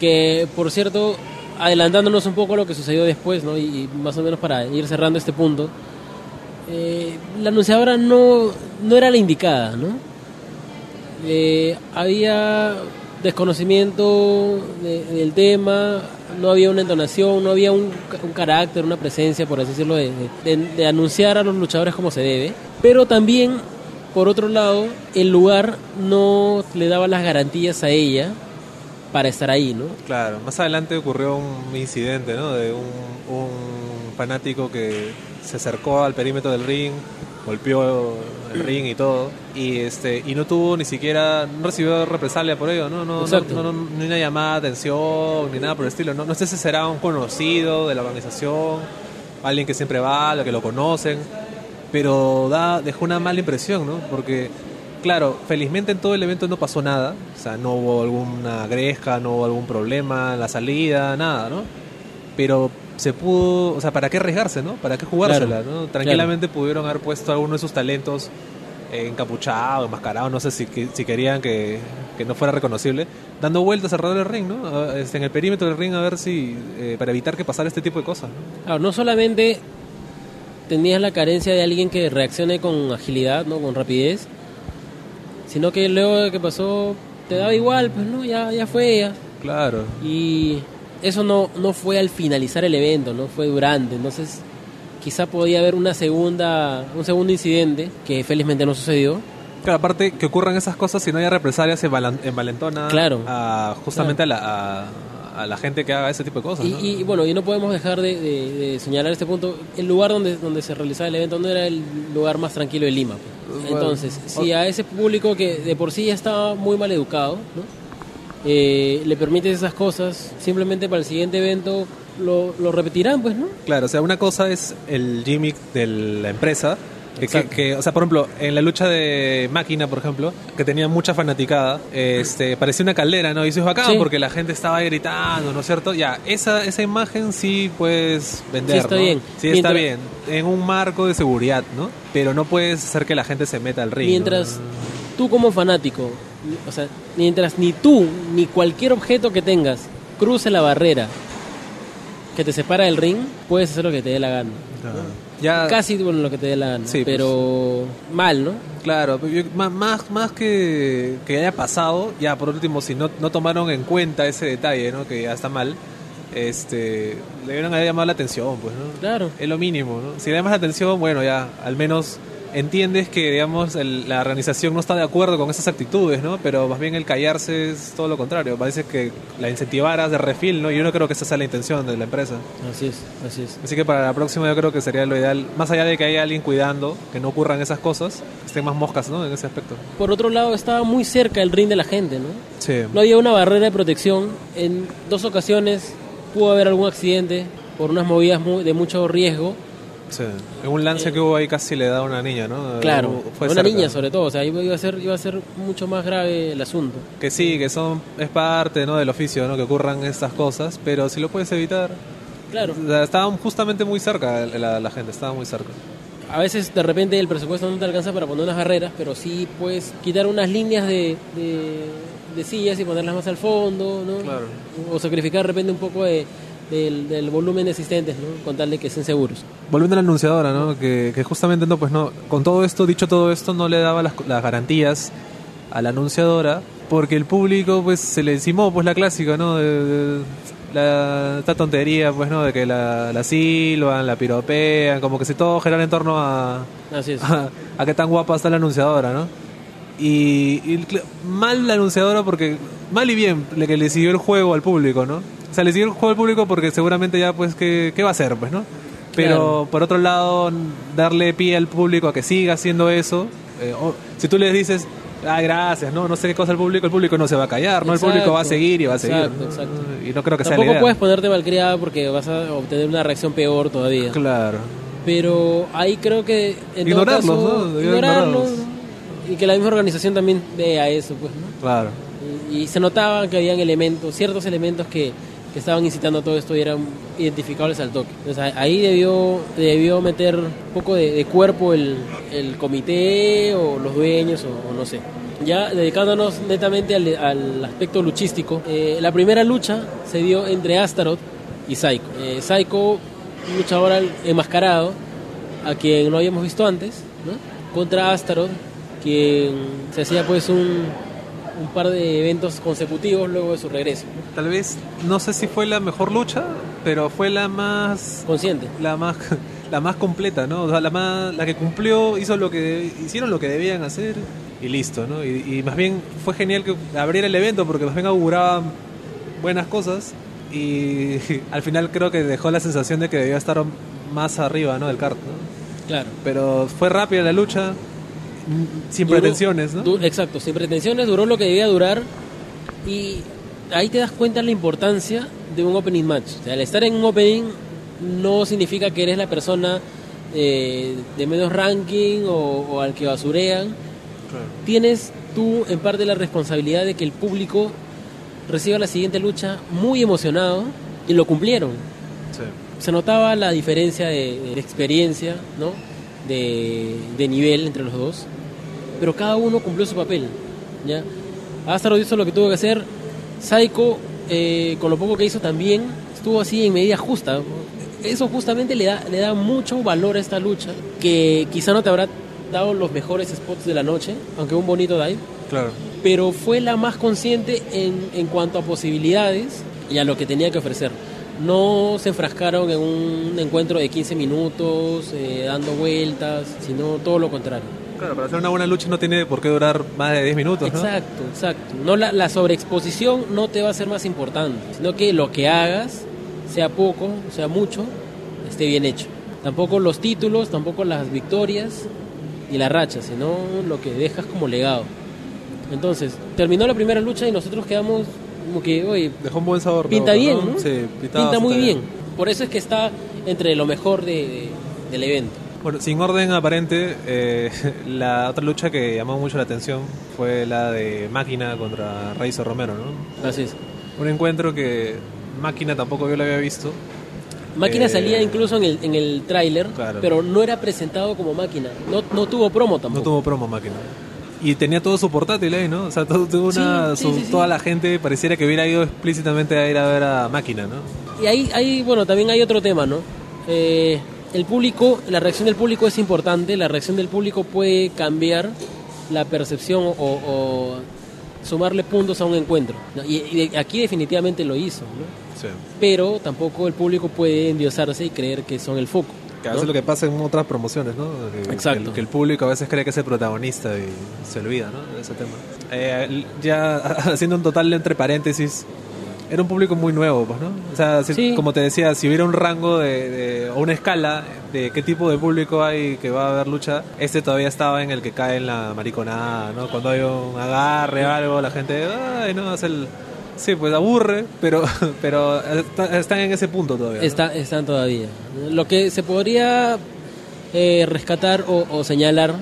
que, por cierto, adelantándonos un poco a lo que sucedió después, ¿no? y, y más o menos para ir cerrando este punto, eh, la anunciadora no, no era la indicada, ¿no? Eh, había desconocimiento de- del tema, no había una entonación, no había un, un carácter, una presencia, por así decirlo, de, de- de anunciar a los luchadores como se debe. Pero también, por otro lado, el lugar no le daba las garantías a ella para estar ahí, ¿no? Claro, más adelante ocurrió un incidente, ¿no? De un, un fanático que se acercó al perímetro del ring, golpeó el [clears throat] ring y todo, y este y no tuvo ni siquiera, no recibió represalia por ello, ¿no? No, no, no- ni una llamada de atención, ni nada por el estilo. No, no sé si será un conocido de la organización, alguien que siempre va, lo que lo conocen, pero da, dejó una mala impresión, ¿no? Porque, claro, felizmente en todo el evento no pasó nada, o sea, no hubo alguna gresca, no hubo algún problema en la salida, nada, ¿no? Pero se pudo, o sea, ¿para qué arriesgarse, no? ¿Para qué jugársela, Claro, no? Tranquilamente pudieron haber puesto a alguno de sus talentos encapuchado, enmascarado, no sé si, si querían que, que no fuera reconocible, dando vueltas alrededor del ring, ¿no? A- este, en el perímetro del ring a ver si, eh, para evitar que pasara este tipo de cosas, ¿no? Claro, no solamente tenías la carencia de alguien que reaccione con agilidad, ¿no? Con rapidez, sino que luego de que pasó te daba igual, pues no, ya, ya fue ya. Claro. Y eso no, no fue al finalizar el evento, no fue durante, entonces quizá podía haber una segunda, un segundo incidente que felizmente no sucedió. Claro, aparte que ocurran esas cosas, si no hay represalias, se valan- envalentona Claro. a, justamente A, la, a, a la gente que haga ese tipo de cosas. Y, ¿no? y, bueno, y no podemos dejar de, de- de señalar este punto, el lugar donde, donde se realizaba el evento no era el lugar más tranquilo de Lima. pues. Entonces, si a ese público que de por sí ya estaba muy mal educado, ¿no? Eh, le permites esas cosas, simplemente para el siguiente evento lo, lo repetirán, pues, ¿no? Claro, o sea, una cosa es el gimmick de la empresa. Que, que- Exacto. que, o sea, por ejemplo, en la lucha de máquina, por ejemplo, que tenía mucha fanaticada, este, parecía una caldera, ¿no? Y eso es bacán Sí. porque la gente estaba ahí gritando, ¿no es cierto? Ya, esa, esa imagen sí puedes vender. Sí está ¿no? bien. Sí está bien. En un marco de seguridad, ¿no? Pero no puedes hacer que la gente se meta al ring. ¿no? Mientras tú como fanático, o sea, mientras ni tú ni cualquier objeto que tengas cruce la barrera que te separa del ring, puedes hacer lo que te dé la gana. Ya, Casi bueno, lo que te dé la gana, Sí, pues. pero mal, ¿no? Claro, yo- más, más que, que haya pasado, ya por último, si no, no tomaron en cuenta ese detalle, ¿no? que ya está mal, este, le debieron haber llamado la atención, pues, ¿no? Claro. Es lo mínimo, ¿no? Si le llamas la atención, bueno, ya, al menos entiendes que, digamos, el- la organización no está de acuerdo con esas actitudes, ¿no? Pero más bien el callarse es todo lo contrario. Parece que la incentivaras de refil, ¿no? Y yo no creo que esa sea la intención de la empresa. Así es, así es. Así que para la próxima yo creo que sería lo ideal, más allá de que haya alguien cuidando, que no ocurran esas cosas, estén más moscas, ¿no? En ese aspecto. Por otro lado, estaba muy cerca el ring de la gente, ¿no? Sí. No había una barrera de protección. En dos ocasiones pudo haber algún accidente por unas movidas de mucho riesgo. Sí. En un lance que hubo ahí casi le da a una niña, ¿no? Eh, Claro, fue una cerca. niña sobre todo. O sea, iba iba a ser, iba a ser mucho más grave el asunto. Que sí, que son es parte ¿no? del oficio, ¿no? Que ocurran estas cosas, pero si lo puedes evitar... Claro, Estaban justamente muy cerca la, la gente, estaba muy cerca. a veces de repente el presupuesto no te alcanza para poner unas barreras, pero sí puedes quitar unas líneas de, de, de sillas y ponerlas más al fondo, ¿no? Claro. O sacrificar de repente un poco de, del, del volumen de asistentes, ¿no? Con tal de que estén seguros. Volviendo a la anunciadora, ¿no? Que, que justamente no, pues no, con todo esto, dicho todo esto, no le daba las, las garantías a la anunciadora porque el público pues se le encimó pues la clásica, ¿no? De, de- la, esta tontería, pues, ¿no? De que la, la silban, la piropean, como que si todo girara en torno a, Así es. a, a qué tan guapa está la anunciadora, ¿no? Y, mal la anunciadora porque, mal y bien, le que le siguió el juego al público, ¿no? O sea, le siguió el juego al público porque seguramente ya, pues, ¿qué, qué va a hacer, pues, no? Pero, Claro. por otro lado, darle pie al público a que siga haciendo eso, eh, o- si tú les dices, ah, gracias, no, no sé qué cosa al público, el público no se va a callar, ¿no? El público va a Exacto. seguir y va a seguir. Exacto, exacto. Y no creo que sea la Tampoco idea. puedes ponerte malcriada porque vas a obtener una reacción peor todavía. Claro. Pero ahí creo que en Ignorarlos, todo caso, ¿no? Ignorarlos ignorarlos. ¿no? y que la misma organización también vea eso, pues, ¿no? Claro. Y, y se notaba que habían elementos, ciertos elementos que, que estaban incitando a todo esto y eran identificables al toque. Entonces, ahí debió, debió meter un poco de, de cuerpo el, el comité o los dueños o, o no sé. Ya dedicándonos netamente al, al aspecto luchístico, eh, la primera lucha se dio entre Astaroth y Psycho. Eh, Psycho, luchador enmascarado, a quien no habíamos visto antes, ¿no? contra Astaroth, quien se hacía pues un, un par de eventos consecutivos luego de su regreso. Tal vez, no sé si fue la mejor lucha, pero fue la más Consciente. la más [laughs] la más completa, ¿no? O sea, la más la que cumplió, hizo lo que hicieron lo que debían hacer y listo, ¿no? Y, y más bien fue genial que abriera el evento porque más bien auguraba buenas cosas y [laughs] al final creo que dejó la sensación de que debía estar más arriba, ¿no? del kart, ¿no? Claro. Pero fue rápida la lucha, sin Duró- pretensiones, ¿no? du- exacto, sin pretensiones, duró lo que debía durar y ahí te das cuenta la importancia de un opening match. O sea, al estar en un opening no significa que eres la persona eh, de menos ranking o, o al que basurean. Claro. Tienes tú en parte la responsabilidad de que el público reciba la siguiente lucha muy emocionado y lo cumplieron. Sí. se notaba la diferencia de, de experiencia, ¿no? De, de nivel entre los dos, pero cada uno cumplió su papel, ¿ya? Astaroth hizo lo que tuvo que hacer, Saiko, eh, con lo poco que hizo también, estuvo así en medida justa. Eso justamente le da, le da mucho valor a esta lucha, que quizá no te habrá dado los mejores spots de la noche, aunque un bonito dive, Claro. pero fue la más consciente en, en cuanto a posibilidades y a lo que tenía que ofrecer. No se enfrascaron en un encuentro de 15 minutos, eh, dando vueltas, sino todo lo contrario. Claro, para hacer una buena lucha no tiene por qué durar más de 10 minutos, ¿no? Exacto, exacto. No la, la sobreexposición no te va a ser más importante, sino que lo que hagas, sea poco, sea mucho, esté bien hecho. Tampoco los títulos, tampoco las victorias y las rachas, sino lo que dejas como legado. Entonces, terminó la primera lucha y nosotros quedamos como que, oye, Dejó un buen sabor. pinta bien, ¿no? ¿no? Sí, pinta muy bien. Por eso es que está entre lo mejor de- de- del evento. Bueno, sin orden aparente, eh, [laughs] la otra lucha que llamó mucho la atención fue la de Máquina contra Razor Romero, ¿no? Así es. Un encuentro que Máquina tampoco yo lo había visto. Máquina Eh, salía incluso en el, en el tráiler, Claro. pero no era presentado como máquina. No, no tuvo promo tampoco. No tuvo promo Máquina. Y tenía todo su portátil ahí, ¿no? O sea, todo, tuvo una, Sí, su- sí, sí, sí. toda la gente pareciera que hubiera ido explícitamente a ir a ver a Máquina, ¿no? Y ahí, ahí, bueno, también hay otro tema, ¿no? Eh, el público, la reacción del público es importante, la reacción del público puede cambiar la percepción o, o sumarle puntos a un encuentro. ¿no? Y, y aquí definitivamente lo hizo, ¿no? Sí. Pero tampoco el público puede endiosarse y creer que son el foco. Que a ¿no? veces lo que pasa en otras promociones, ¿no? Que, Exacto. Que el, que el público a veces cree que es el protagonista y se olvida, ¿no? De ese tema. Eh, ya [laughs] haciendo un total entre paréntesis, era un público muy nuevo, pues, ¿no? O sea, si- Sí. como te decía, si hubiera un rango de, de- o una escala de qué tipo de público hay que va a haber lucha, este todavía estaba en el que cae en la mariconada, ¿no? Cuando hay un agarre o algo, la gente, ay, no, es el... Sí, pues aburre, pero, [laughs] pero está- están en ese punto todavía. ¿no? Está, están todavía. Lo que se podría eh, rescatar o, o señalar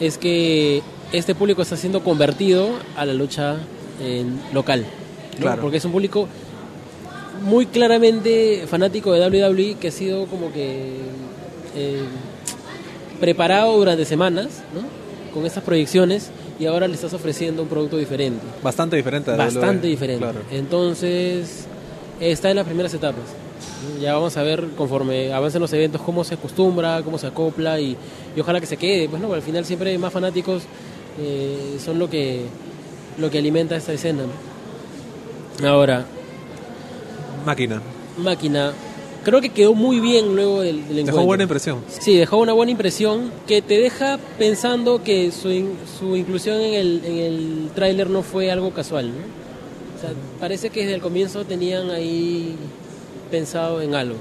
es que este público está siendo convertido a la lucha en local. ¿No? Claro. Porque es un público muy claramente fanático de WWE que ha sido como que eh, preparado durante semanas ¿no? con estas proyecciones y ahora le estás ofreciendo un producto diferente. Bastante diferente. a Bastante WWE, diferente. Claro. Entonces, está en las primeras etapas. Ya vamos a ver conforme avancen los eventos cómo se acostumbra, cómo se acopla y, y ojalá que se quede. Pues no, al final siempre más fanáticos eh, son lo que lo que alimenta esta escena. ¿no? Ahora, Máquina. máquina, creo que quedó muy bien luego del, del encuentro. Dejó buena impresión. Sí, dejó una buena impresión que te deja pensando que su, in- su inclusión en el, en el tráiler no fue algo casual. ¿no? O sea, parece que desde el comienzo tenían ahí pensado en algo.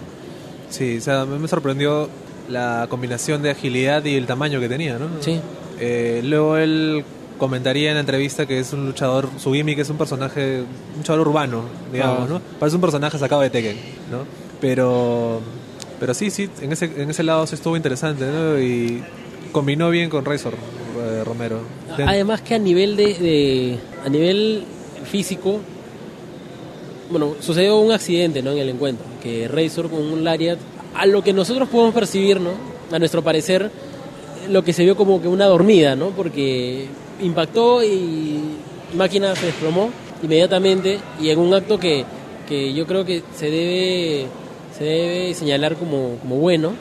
Sí, o sea, me sorprendió la combinación de agilidad y el tamaño que tenía, ¿no? Sí. Eh, luego él comentaría en la entrevista que es un luchador, su gimmick es un personaje, un luchador urbano, digamos, Ah. ¿no? Parece un personaje sacado de Tekken, ¿no? Pero, pero sí, sí, en ese, en ese lado sí estuvo interesante, ¿no? Y combinó bien con Razor eh, Romero. Den- Además que a nivel de, de- a nivel físico, bueno, sucedió un accidente ¿no? en el encuentro, que Razor con un Lariat, a lo que nosotros podemos percibir, ¿no? a nuestro parecer, lo que se vio como que una dormida, ¿no? porque impactó y máquina se desplomó inmediatamente y en un acto que, que yo creo que se debe, se debe señalar como, como bueno,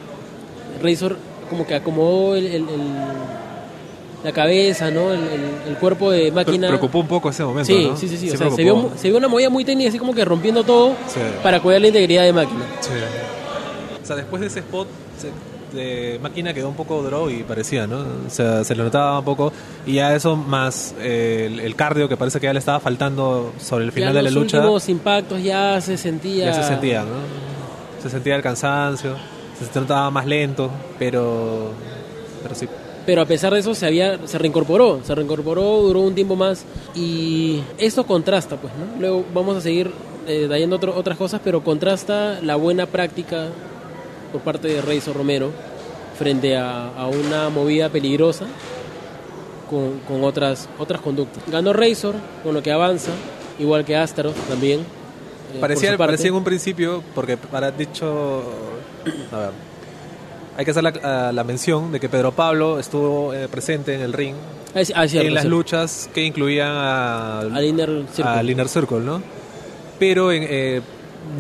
Razor como que acomodó el- el- el la cabeza, ¿no? El, el- el cuerpo de Pre- máquina. preocupó un poco ese momento, Sí, ¿no? sí, sí, sí. O sea, preocupó. se, vio, se vio una movida muy técnica, así como que rompiendo todo Sí. para cuidar la integridad de máquina. Sí. O sea, después de ese spot se- de máquina quedó un poco draw y parecía, ¿no? O sea, se le notaba un poco. Y ya eso más eh, el, el cardio que parece que ya le estaba faltando sobre el final ya de la los lucha. últimos impactos ya se sentía. Ya se sentía, ¿no? Se sentía el cansancio, se notaba más lento, pero. Pero sí. Pero a pesar de eso se había se reincorporó, se reincorporó, duró un tiempo más y eso contrasta, pues, ¿no? Luego vamos a seguir eh, trayendo otro- otras cosas, pero contrasta la buena práctica por parte de Reizo Romero frente a, a una movida peligrosa con, con otras otras conductas. Ganó Razor con lo que avanza, igual que Astaroth también. eh, Parecía, parecía en un principio, porque para dicho. A ver. Hay que hacer la, a- la mención de que Pedro Pablo estuvo eh, presente en el ring Ah, ah, cierto, en las cierto. luchas que incluían a, Al Inner Circle. al Inner Circle, ¿no? Pero en, eh,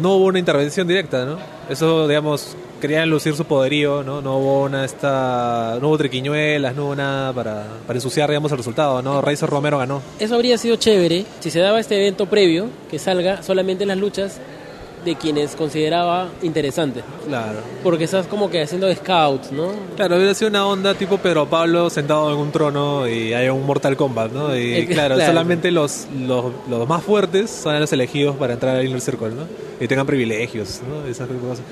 no hubo una intervención directa, ¿no? Eso, digamos, querían lucir su poderío, ¿no? No hubo una esta, no hubo triquiñuelas, no hubo nada para, para ensuciar, digamos, el resultado, ¿no? Razor Romero ganó. Eso habría sido chévere si se daba este evento previo, que salga solamente las luchas de quienes consideraba interesantes. Claro. Porque estás como que haciendo scouts, ¿no? Claro, hubiera sido una onda tipo Pedro Pablo sentado en un trono y hay un Mortal Kombat, ¿no? Y Eh, [laughs] claro, claro. solamente los, los, los más fuertes son los elegidos para entrar al Inner Circle, ¿no? Y tengan privilegios, ¿no? Esas cosas.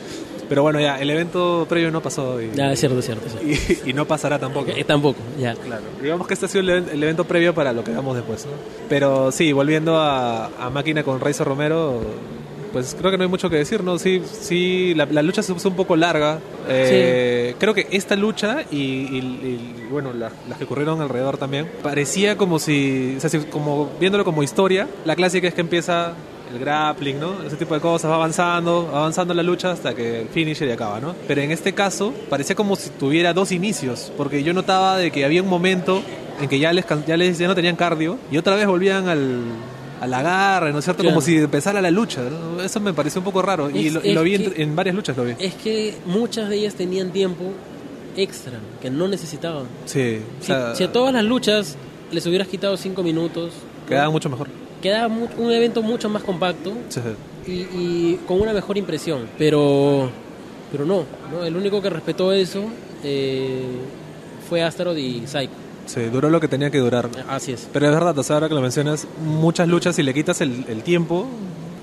Pero bueno, ya, el evento previo no pasó y, Ya, es cierto, es cierto. es cierto. y, y no pasará tampoco. Eh, tampoco, ya. Claro. Digamos que este ha sido el, el evento previo para lo que hagamos después, ¿no? Pero sí, volviendo a, a Máquina con Razor Romero, pues creo que no hay mucho que decir, ¿no? Sí, sí, la, la lucha se puso un poco larga. Eh, Creo que esta lucha y, y- y, bueno, la- las que ocurrieron alrededor también, parecía como si, o sea, si- como viéndolo como historia, la clásica es que empieza el grappling, ¿no? Ese tipo de cosas, va avanzando, va avanzando la lucha hasta que el finisher y acaba, ¿no? Pero en este caso parecía como si tuviera dos inicios, porque yo notaba de que había un momento en que ya les, ya les ya no tenían cardio y otra vez volvían al al agarre, ¿no es cierto? Claro. Como si empezara la lucha, ¿no? Eso me pareció un poco raro y Es- lo, y lo vi en, en varias luchas, lo vi. Es que muchas de ellas tenían tiempo extra que no necesitaban. Sí, o Si, sea, si a todas las luchas les hubieras quitado cinco minutos, quedaba mucho mejor. Quedaba un evento mucho más compacto Sí. y, y con una mejor impresión. Pero pero no, ¿no? El único que respetó eso eh, fue Astaroth y Psycho. Sí, duró lo que tenía que durar. Así es. Pero es verdad, o sea, ahora que lo mencionas, muchas luchas, si le quitas el, el tiempo,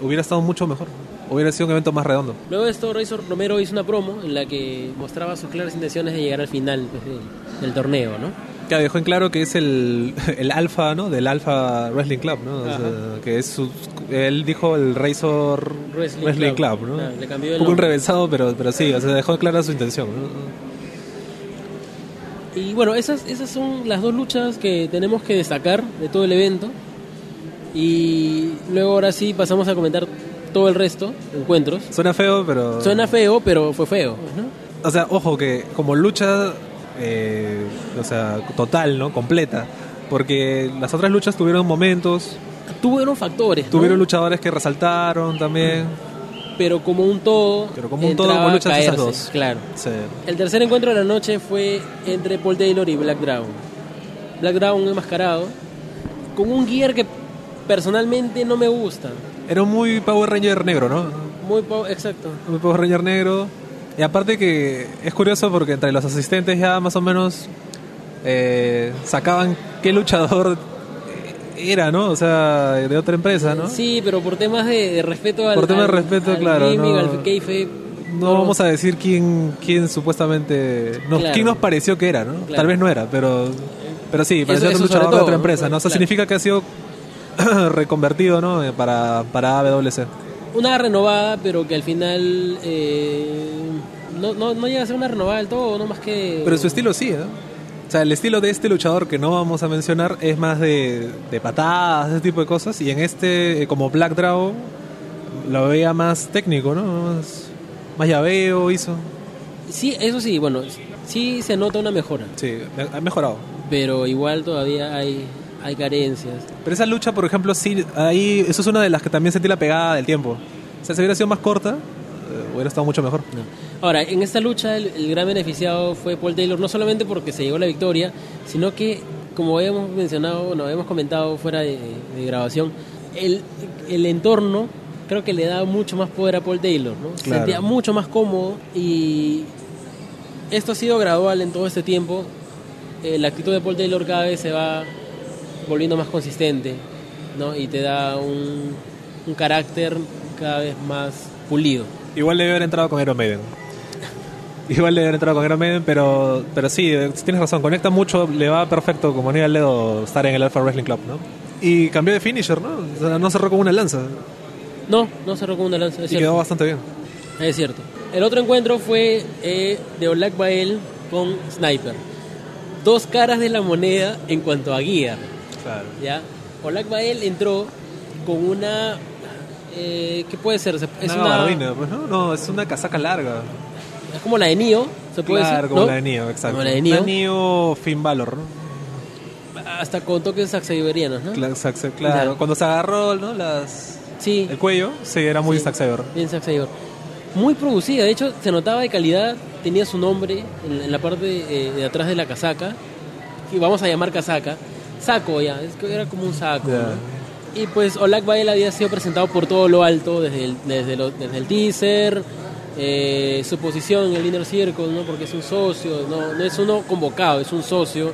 hubiera estado mucho mejor. Hubiera sido un evento más redondo. Luego de esto, Razor Romero hizo una promo en la que mostraba sus claras intenciones de llegar al final pues, del, del torneo, ¿no? Que dejó en claro que es el, [laughs] el alfa, ¿no? Del Alpha Wrestling Club, ¿no? O sea, Ajá. que es su, él dijo el Razor Wrestling Wrestling, Club. Club, ¿no? Le cambió el un poco enrevesado, pero, pero sí, o sea, dejó clara su intención, ¿no? Y bueno, esas, esas son las dos luchas que tenemos que destacar de todo el evento. Y luego ahora sí pasamos a comentar todo el resto, encuentros. Suena feo, pero... Suena feo, pero fue feo. ¿no? O sea, ojo que como lucha, eh, o sea, total, ¿no? Completa. Porque las otras luchas tuvieron momentos, Tuvieron factores, ¿no? tuvieron luchadores que resaltaron también. pero como un todo. Pero como un todo, a luchas de esas caerse, dos. Claro. Sí. El tercer encuentro de la noche fue entre Paul Taylor y Black Dragon. Black Dragon enmascarado, con un gear que personalmente no me gusta. Era muy Power Ranger negro, ¿no? Muy po- exacto. Un Power Ranger negro. Y aparte que es curioso porque entre los asistentes ya más o menos eh, sacaban qué luchador era, ¿no? O sea, de otra empresa, ¿no? Sí, pero por temas de, de respeto al Por temas de respeto, al claro, gaming, no- al No vamos a decir quién, quién supuestamente. Nos, Claro. quién nos pareció que era, ¿no? Claro. Tal vez no era, pero. Pero sí, Eso- parecía eso un sobre luchador de otra ¿no? empresa, ¿no? O sea, Claro. significa que ha sido [clears throat] reconvertido, ¿no? Eh, Para, para AWC. Una renovada, pero que al final eh, no, no, no llega a ser una renovada del todo, no más que... Pero su estilo sí, ¿eh? O sea, el estilo de este luchador que no vamos a mencionar es más de, de patadas, ese tipo de cosas. Y en este, eh, como Black Dragon, lo veía más técnico, ¿no? Más, más llaveo hizo. Sí, eso sí, bueno, sí se nota una mejora, Sí, ha mejorado. pero igual todavía hay, hay carencias. Pero esa lucha, por ejemplo, sí, ahí, eso es una de las que también sentí la pegada del tiempo. O sea, si hubiera sido más corta, eh, hubiera estado mucho mejor. No. Ahora, en esta lucha el, el gran beneficiado fue Paul Taylor, no solamente porque se llegó la victoria, sino que, como habíamos mencionado, no habíamos comentado fuera de, de grabación, el, el entorno creo que le da mucho más poder a Paul Taylor, ¿no? Se Claro. sentía mucho más cómodo y esto ha sido gradual en todo este tiempo. Eh, la actitud de Paul Taylor cada vez se va volviendo más consistente, ¿no? Y te da un, un carácter cada vez más pulido. Igual debe haber entrado con Iron Maiden. [laughs] Igual debe haber entrado con Iron Maiden, pero, pero sí, eh, tienes razón, conecta mucho, le va perfecto como anillo al dedo estar en el Alpha Wrestling Club, ¿no? Y cambió de finisher, ¿no? O sea, no cerró con una lanza. No, no cerró con una lanza, es Y quedó cierto. bastante bien. Es cierto. El otro encuentro fue eh, de Olak Bael con Sniper. Dos caras de la moneda en cuanto a gear. Claro. ¿ya? Olak Bael entró con una... Eh, ¿Qué puede ser? Se- Es una gabardina, pues, ¿no? No, es una casaca larga. es como la de Nio, se puede claro, decir. como ¿no? la de Neo, exacto. Como la de Neo. Una Neo Finn Balor, ¿no? Hasta con toques saxiberianos, ¿no? Cla- Zack Saber- Claro, Claro. cuando se agarró ¿no? Las, Sí, el cuello, sí, era muy Sí. Bien Saber. Muy producida, de hecho se notaba de calidad, tenía su nombre en, en la parte eh, de atrás de la casaca, y vamos a llamar casaca, saco ya, es que era como un saco. ¿no? Y pues Olak Bael había sido presentado por todo lo alto, desde el, desde lo- desde el teaser, eh, su posición en el Inner Circle, ¿no? porque es un socio, no, no es uno convocado, es un socio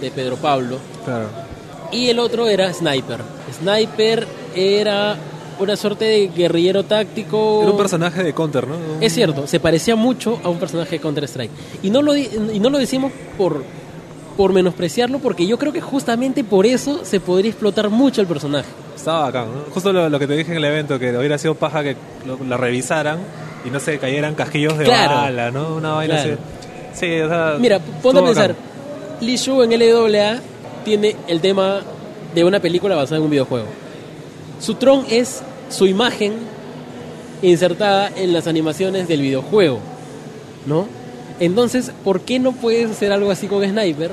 de Pedro Pablo. Claro. Y el otro era Sniper. Sniper era una suerte de guerrillero táctico. Era un personaje de Counter, ¿no? Es cierto, se parecía mucho a un personaje de Counter-Strike. Y no lo, y no lo decimos por, por menospreciarlo, porque yo creo que justamente por eso se podría explotar mucho el personaje. Estaba bacán, ¿no? Justo lo, lo que te dije en el evento, que hubiera sido paja que lo, la revisaran y no se cayeran casquillos de Claro. bala, ¿no? Una vaina Claro. así. Sí, o sea. Mira, ponte a pensar. Lee Shu en LWA tiene el tema de una película basada en un videojuego. Su tron es su imagen insertada en las animaciones del videojuego, ¿no? Entonces, ¿por qué no puedes hacer algo así con Sniper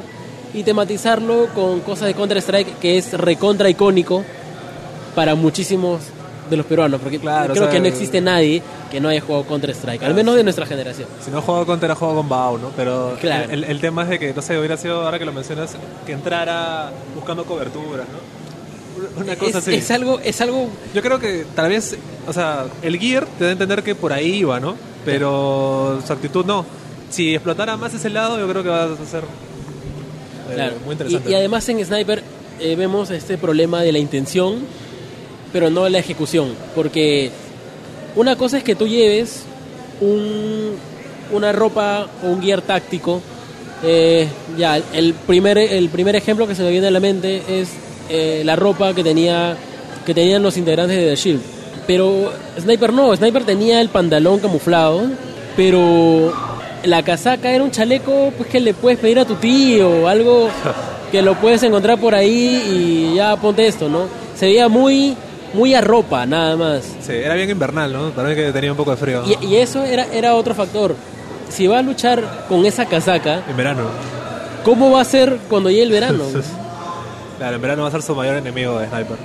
y tematizarlo con cosas de Counter-Strike que es recontra icónico para muchísimos de los peruanos? Porque Claro, creo o sea, que no existe nadie que no haya jugado Counter-Strike, al menos de nuestra generación. Si no he jugado Counter, he jugado con Bao, ¿no? Pero Claro. el, el tema es de que, no sé, hubiera sido, ahora que lo mencionas, que entrara buscando coberturas, ¿no? Una cosa es, así. es algo, es algo Yo creo que tal vez, o sea, el Gear te da a entender que por ahí iba, ¿no? pero su actitud no. Si explotara más ese lado, yo creo que va a ser eh, Claro. muy Y, interesante. y además en Sniper eh, vemos este problema de la intención, pero no de la ejecución. Porque una cosa es que tú lleves un- una ropa o un gear táctico. eh, ya, el primer, el primer ejemplo que se me viene a la mente es eh, la ropa que, tenía, que tenían los integrantes de The Shield. Pero Sniper no, Sniper tenía el pantalón camuflado, pero la casaca era un chaleco pues que le puedes pedir a tu tío, algo que lo puedes encontrar por ahí y ya ponte esto, ¿no? Se veía muy muy a ropa, nada más. Sí, era bien invernal, ¿no? Mí que tenía un poco de frío. Y, y eso era, era otro factor. Si va a luchar con esa casaca, En verano. ¿cómo va a ser cuando llegue el verano? [laughs] Claro, en verano va a ser su mayor enemigo de Sniper.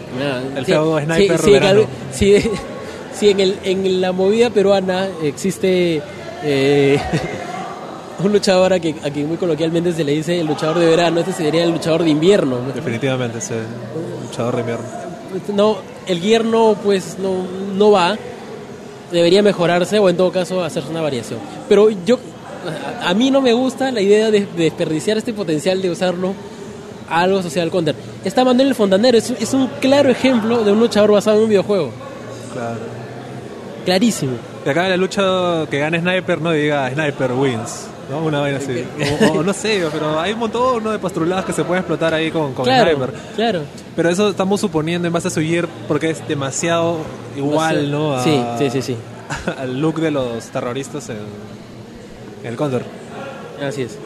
El sí, sniper verano. sí, [laughs] sí, en, el, en la movida peruana existe eh, [laughs] un luchador a quien, a quien muy coloquialmente se le dice el luchador de verano, este sería el luchador de invierno. ¿no? Definitivamente, ese luchador de invierno. No, el gear no, pues, no, no va. Debería mejorarse o en todo caso hacerse una variación. Pero yo, a, mí no me gusta la idea de, de desperdiciar este potencial de usarlo a algo social counter. Está Manuel el Fontanero, es, es un claro ejemplo de un luchador basado en un videojuego. Claro. Clarísimo. Y acá la lucha que gane Sniper no diga Sniper wins. ¿No? Una vaina así. O, o no sé, pero hay un montón ¿no? de pastruladas que se pueden explotar ahí con, con claro, Sniper. claro. Pero eso estamos suponiendo en base a su gear porque es demasiado igual, ¿no? A- Sí, sí, sí, sí. [laughs] Al look de los terroristas en, en el Counter. Así es.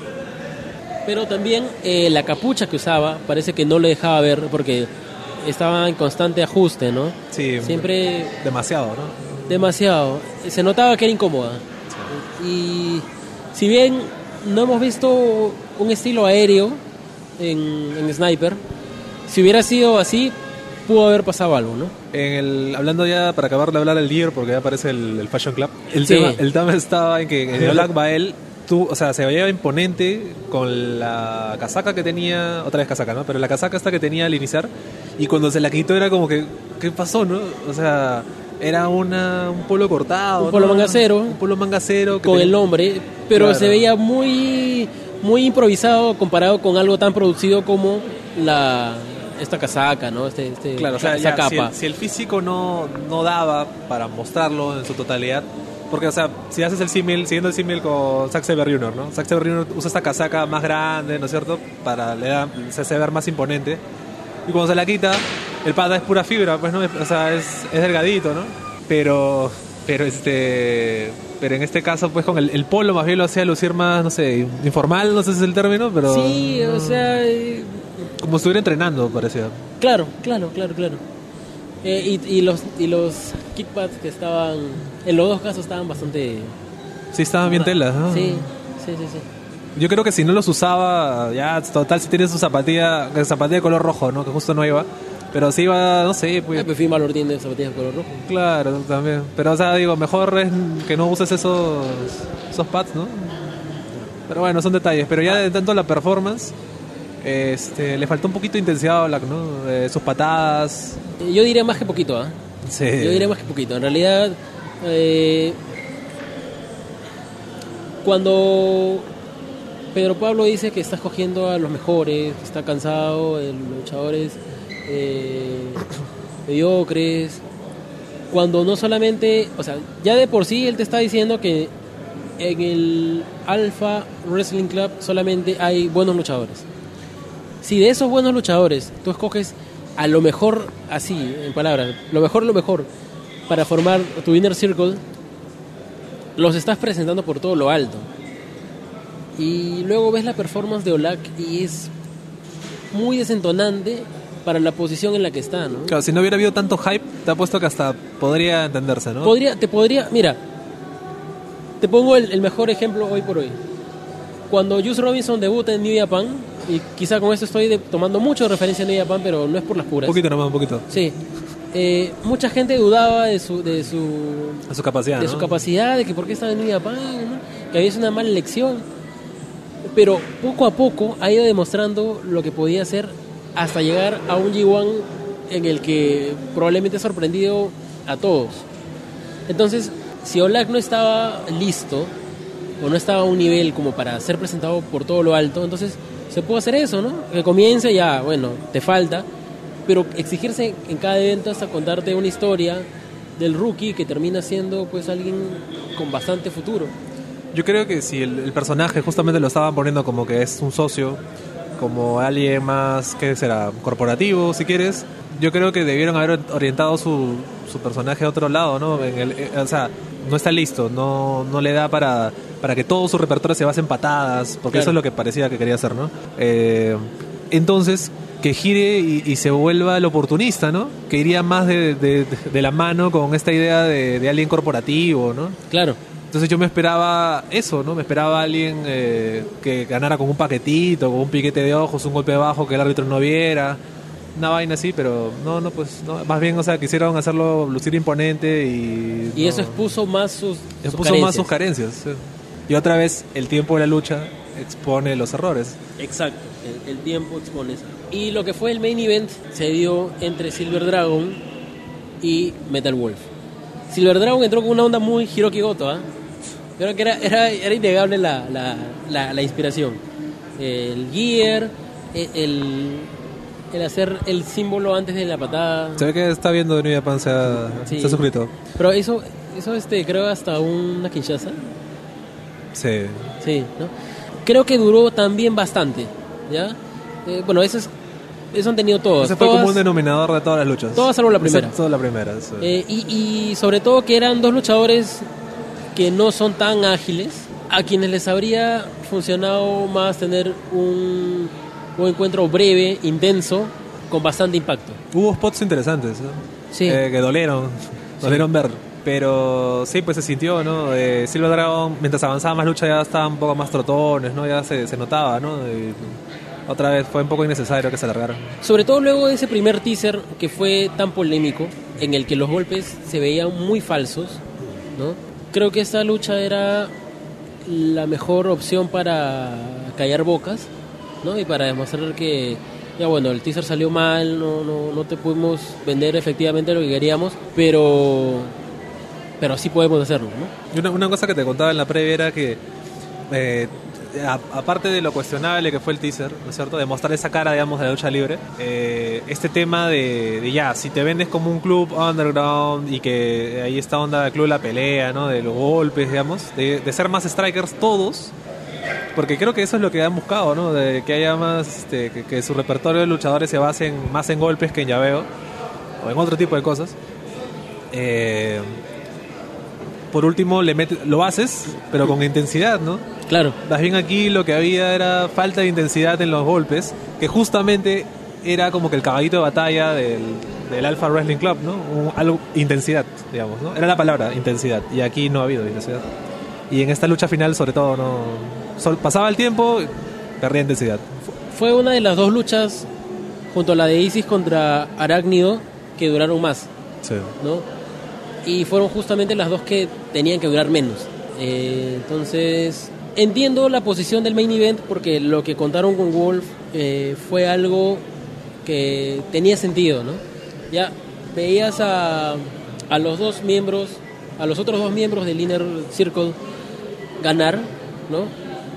Pero también eh, la capucha que usaba parece que no le dejaba ver porque estaba en constante ajuste, ¿no? Sí, Siempre demasiado, ¿no? demasiado. Se notaba que era incómoda. Y si bien no hemos visto un estilo aéreo en, en Sniper, si hubiera sido así, pudo haber pasado algo, ¿no? En el, hablando ya para acabar de hablar del gear, porque ya aparece el, el Fashion Club. El, Sí. tema, el tema estaba en que en el [laughs] Black Bael, tú, o sea, se veía imponente con la casaca que tenía, otra vez casaca, ¿no? Pero la casaca esta que tenía al iniciar, y cuando se la quitó era como que, ¿qué pasó, no? O sea, era una, un polo cortado. Un polo ¿no? mangacero. Un polo mangacero. Con el nombre, pero Claro. se veía muy, muy improvisado comparado con algo tan producido como la esta casaca, ¿no? Este, este- Claro, o sea, esa ya, si, capa. el, si el físico no, no daba para mostrarlo en su totalidad, porque, o sea, si haces el símil, siguiendo el símil con Zack Sabre Jr., ¿no? Zack Sabre Jr. usa esta casaca más grande, ¿no es cierto? Para le da, se hace ver más imponente. Y cuando se la quita, el pata es pura fibra, pues, ¿no? O sea, es, es delgadito, ¿no? Pero, pero este... Pero en este caso, pues con el, el polo más bien lo hacía lucir más, no sé, informal, no sé si es el término, pero... Sí, o sea, eh, Como estuviera entrenando, parecía. claro, claro, claro, claro. Eh, y, y los y los kickpads que estaban, en los dos casos estaban bastante... Sí, estaban bien telas, ¿no? Sí, sí, sí, sí. Yo creo que si no los usaba, ya total, si tiene su zapatilla, zapatilla de color rojo, ¿no? Que justo no iba. Pero si iba, no sé, pues. Ah, pero Finn Balor tiene zapatillas de color rojo. Claro, también. Pero, o sea, digo, mejor es que no uses esos, esos pads, ¿no? Pero bueno, son detalles. Pero ya de tanto la performance, este, le faltó un poquito de intensidad a Black, ¿no? Eh, sus patadas. Yo diría más que poquito, ¿ah? Sí. Yo diría más que poquito. En realidad, eh, cuando Pedro Pablo dice que está escogiendo a los mejores, que está cansado de los luchadores eh, mediocres, cuando no solamente, o sea, ya de por sí él te está diciendo que en el Alpha Wrestling Club solamente hay buenos luchadores. Si de esos buenos luchadores tú escoges a lo mejor, así, en palabras, lo mejor, lo mejor, para formar tu inner circle, los estás presentando por todo lo alto. Y luego ves la performance de Olak y es muy desentonante para la posición en la que está, ¿no? Claro, si no hubiera habido tanto hype, te apuesto que hasta podría entenderse, ¿no? Podría, te podría, mira, te pongo el, el mejor ejemplo hoy por hoy. Cuando Juice Robinson debuta en New Japan, y quizá con esto estoy de- tomando mucho de referencia a New Japan, pero no es por las un puras. poquito nomás, un poquito. Sí. Eh, mucha gente dudaba de su, de su, A su capacidad, de ¿no? su capacidad, de que por qué estaba en New Japan, ¿no? que había sido una mala elección. Pero poco a poco ha ido demostrando lo que podía hacer hasta llegar a un G1 en el que probablemente ha sorprendido a todos. Entonces, si Olak no estaba listo o no estaba a un nivel como para ser presentado por todo lo alto, entonces se puede hacer eso, ¿no? Que comience ya, bueno, te falta, pero exigirse en cada evento hasta contarte una historia del rookie que termina siendo pues alguien con bastante futuro. Yo creo que si el, el personaje justamente lo estaban poniendo como que es un socio, como alguien más, ¿qué será? Corporativo, si quieres. Yo creo que debieron haber orientado su, su personaje a otro lado, ¿no? En el, eh, o sea, no está listo, no, no le da para, para que todo su repertorio se base en patadas, porque Claro. eso es lo que parecía que quería hacer, ¿no? Eh, entonces, que gire y, y se vuelva el oportunista, ¿no? Que iría más de, de- de la mano con esta idea de, de alguien corporativo, ¿no? Claro, Entonces yo me esperaba eso, ¿no? Me esperaba alguien eh, que ganara con un paquetito, con un piquete de ojos, un golpe bajo que el árbitro no viera, una vaina así, pero no, no, pues, no. más bien, o sea, quisieron hacerlo lucir imponente y... y no. eso expuso más sus, sus expuso más carencias. sus carencias. sí. Y otra vez, el tiempo de la lucha expone los errores. Exacto, el, el tiempo expone eso. Y lo que fue el main event se dio entre Silver Dragon y Metal Wolf. Silver Dragon entró con una onda muy Hiroki Goto, ¿ah? Creo que era, era, era innegable la, la, la, la inspiración. El gear, el, el, el hacer el símbolo antes de la patada. Se ve que está viendo de New Japan, se ha, Sí. se ha suscrito. Pero eso, eso este, creo hasta una Kinshasa. Sí. Sí, ¿no? Creo que duró también bastante, ¿ya? Eh, bueno, eso es, eso han tenido todos. Ese fue todas, como un denominador de todas las luchas. todas salvo la primera. Excepto la primera. sí. eh, y, y sobre todo que eran dos luchadores que no son tan ágiles, a quienes les habría funcionado más tener un, un encuentro breve, intenso, con bastante impacto. Hubo spots interesantes, ¿no? Sí. Eh, que dolieron, dolieron ver. Pero sí, pues se sintió, ¿no? Eh, Silver Dragon, mientras avanzaba más lucha, ya estaban un poco más trotones, ¿no? Ya se, se notaba, ¿no? Y otra vez fue un poco innecesario que se alargaran. Sobre todo luego de ese primer teaser que fue tan polémico, en el que los golpes se veían muy falsos, ¿no? Creo que esta lucha era la mejor opción para callar bocas, ¿no? Y para demostrar que, ya bueno, el teaser salió mal, no, no, no te pudimos vender efectivamente lo que queríamos, pero, pero sí podemos hacerlo, ¿no? Y una, una cosa que te contaba en la previa era que, eh, aparte de lo cuestionable que fue el teaser, ¿no es cierto? De mostrar esa cara, digamos, de la lucha libre, eh, este tema de, ya, si te vendes como un club underground y que ahí está onda del club la pelea, ¿no? De los golpes, digamos, de, ser más strikers todos. Porque creo que eso es lo que han buscado, ¿no? De que haya más, este, que, su repertorio de luchadores se basen más en golpes que en llaveo o en otro tipo de cosas. Eh, por último, le lo haces, pero con intensidad, ¿no? Claro, Más bien aquí lo que había era falta de intensidad en los golpes, que justamente era como que el caballito de batalla del, del Alpha Wrestling Club, ¿no? Un- algo, intensidad, digamos, ¿no? Era la palabra, intensidad, y aquí no ha habido intensidad. Y en esta lucha final, sobre todo, no... sol- pasaba el tiempo, perdía intensidad. fue una de las dos luchas junto a la de Isis contra Arácnido que duraron más. Sí. ¿no? Y fueron justamente las dos que tenían que durar menos. Eh, entonces, entiendo la posición del main event porque lo que contaron con Wolf eh, fue algo que tenía sentido, ¿no? Ya veías a, a los dos miembros, a los otros dos miembros del Inner Circle ganar, ¿no?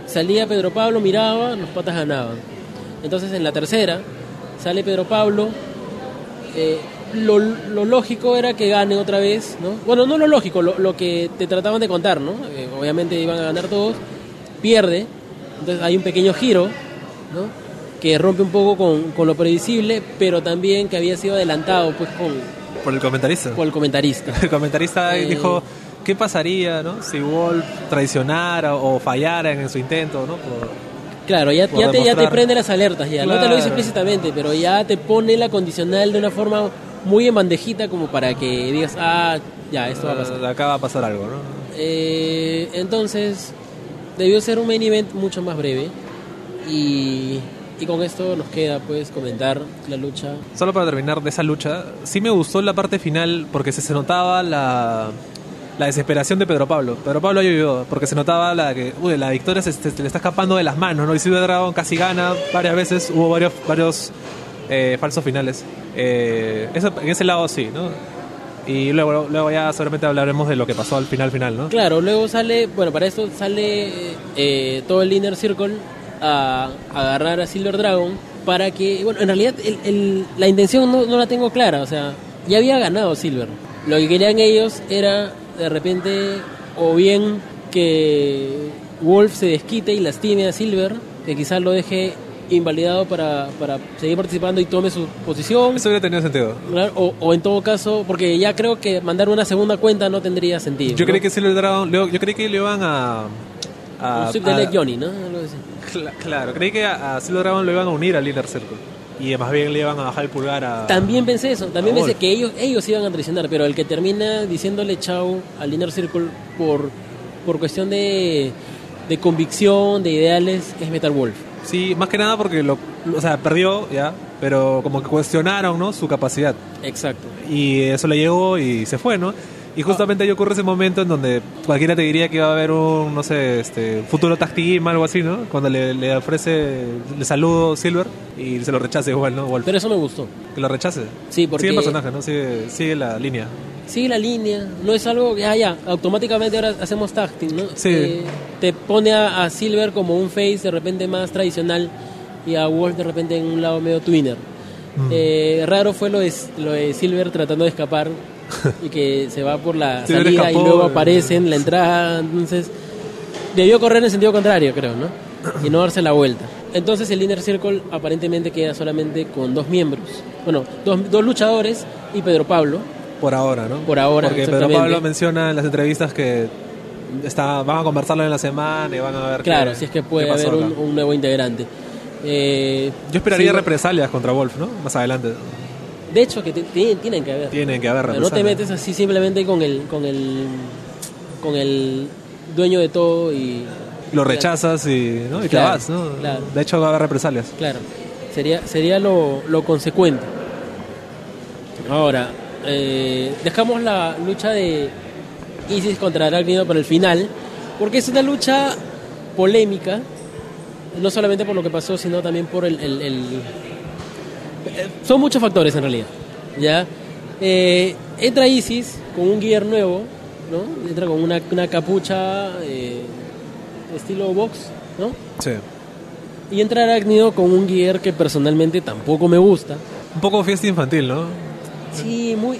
Salía Pedro Pablo, miraba, los patas ganaban. Entonces en la tercera sale Pedro Pablo, eh, lo, lo lógico era que gane otra vez, ¿no? Bueno, no lo lógico, lo, lo que te trataban de contar, ¿no? Eh, obviamente iban a ganar todos, pierde, entonces hay un pequeño giro, ¿no? Que rompe un poco con, con lo previsible, pero también que había sido adelantado, pues, con, Por el comentarista. por el comentarista. [laughs] El comentarista Eh. dijo, ¿qué pasaría, no? Si Wolf traicionara o fallara en su intento, ¿no? Por- Claro, ya, ya, te, ya te prende las alertas, ya. No te lo dice explícitamente, pero ya te pone la condicional de una forma muy en bandejita como para que digas, ah, ya, esto va a pasar. Acá va a pasar algo, ¿no? Eh, entonces, debió ser un main event mucho más breve. Y, y con esto nos queda, pues, comentar la lucha. Solo para terminar de esa lucha, sí me gustó la parte final porque se, se notaba la, la desesperación de Pedro Pablo. Pedro Pablo ayudó porque se notaba la que uy, la victoria se, se- se le está escapando de las manos, ¿no? Y Silver Dragon casi gana varias veces, hubo varios, varios eh, falsos finales. Eh, eso, en ese lado sí, ¿no? Y luego, luego ya seguramente hablaremos de lo que pasó al final final, ¿no? Claro, luego sale, bueno, para esto sale eh, todo el Inner Circle a, a agarrar a Silver Dragon para que, bueno, en realidad el- el- la intención no, no la tengo clara, o sea, ya había ganado Silver. Lo que querían ellos era de repente o bien que Wolf se desquite y lastime a Silver, que quizás lo deje invalidado para, para seguir participando y tome su posición. Eso hubiera tenido sentido. O, o en todo caso, porque ya creo que mandar una segunda cuenta no tendría sentido. Yo ¿no? creí que Silver Dragon, yo, yo creí que le iban a... a Un de Johnny, ¿no? Claro, creí que a, a Silver Dragon lo iban a unir al Inner Circle. Y más bien le iban a bajar el pulgar a... También pensé eso, también pensé que ellos, ellos iban a traicionar, pero el que termina diciéndole chau al Inner Circle por, por cuestión de, de convicción, de ideales, es Metal Wolf. Sí, más que nada porque lo, o sea, perdió ya, pero como que cuestionaron, ¿no? Su capacidad. Exacto. Y eso le llegó y se fue, ¿no? Y justamente ahí ocurre ese momento en donde cualquiera te diría que va a haber un, no sé, este, futuro tag team, algo así, ¿no? Cuando le, le ofrece, le saludo Silver y se lo rechace igual, ¿no? Wolf. Pero eso me gustó. Que lo rechace. Sí, porque- Sigue el personaje, ¿no? Sigue, sigue la línea. Sigue la línea, no es algo que, ah, ya, automáticamente ahora hacemos tag team, ¿no? Sí. Eh, te pone a, a Silver como un face de repente más tradicional y a Wolf de repente en un lado medio twinner. Mm. Eh, raro fue lo de, lo de Silver tratando de escapar [laughs] y que se va por la salida y luego aparece en la entrada, entonces debió correr en sentido contrario, creo, ¿no? Y no darse la vuelta. Entonces el Inner Circle aparentemente queda solamente con dos miembros, bueno, dos, dos luchadores y Pedro Pablo. Por ahora, ¿no? Por ahora, Porque Pedro. Pablo menciona en las entrevistas que está, van a conversarlo en la semana y van a ver Claro, qué- si es que puede haber un, nuevo integrante. Eh, Yo esperaría sí, represalias contra Wolf, ¿no? Más adelante. De hecho, que te- tienen, tienen que haber. Tienen que haber no te metes así simplemente con el, con el, con el dueño de todo y Lo rechazas y, ¿no? y te vas, ¿no? claro. De hecho, va a haber represalias. Claro, sería, sería lo, lo consecuente. Ahora, eh, dejamos la lucha de Isis contra Arácnido para el final, porque es una lucha polémica, no solamente por lo que pasó, sino también por el... el- el- son muchos factores en realidad. ¿ya? Eh, entra Isis con un gear nuevo, ¿no? entra con una, una capucha eh, estilo box, ¿no? Sí. Y entra Arácnido con un gear que personalmente tampoco me gusta. Un poco fiesta infantil, ¿no? Sí, muy...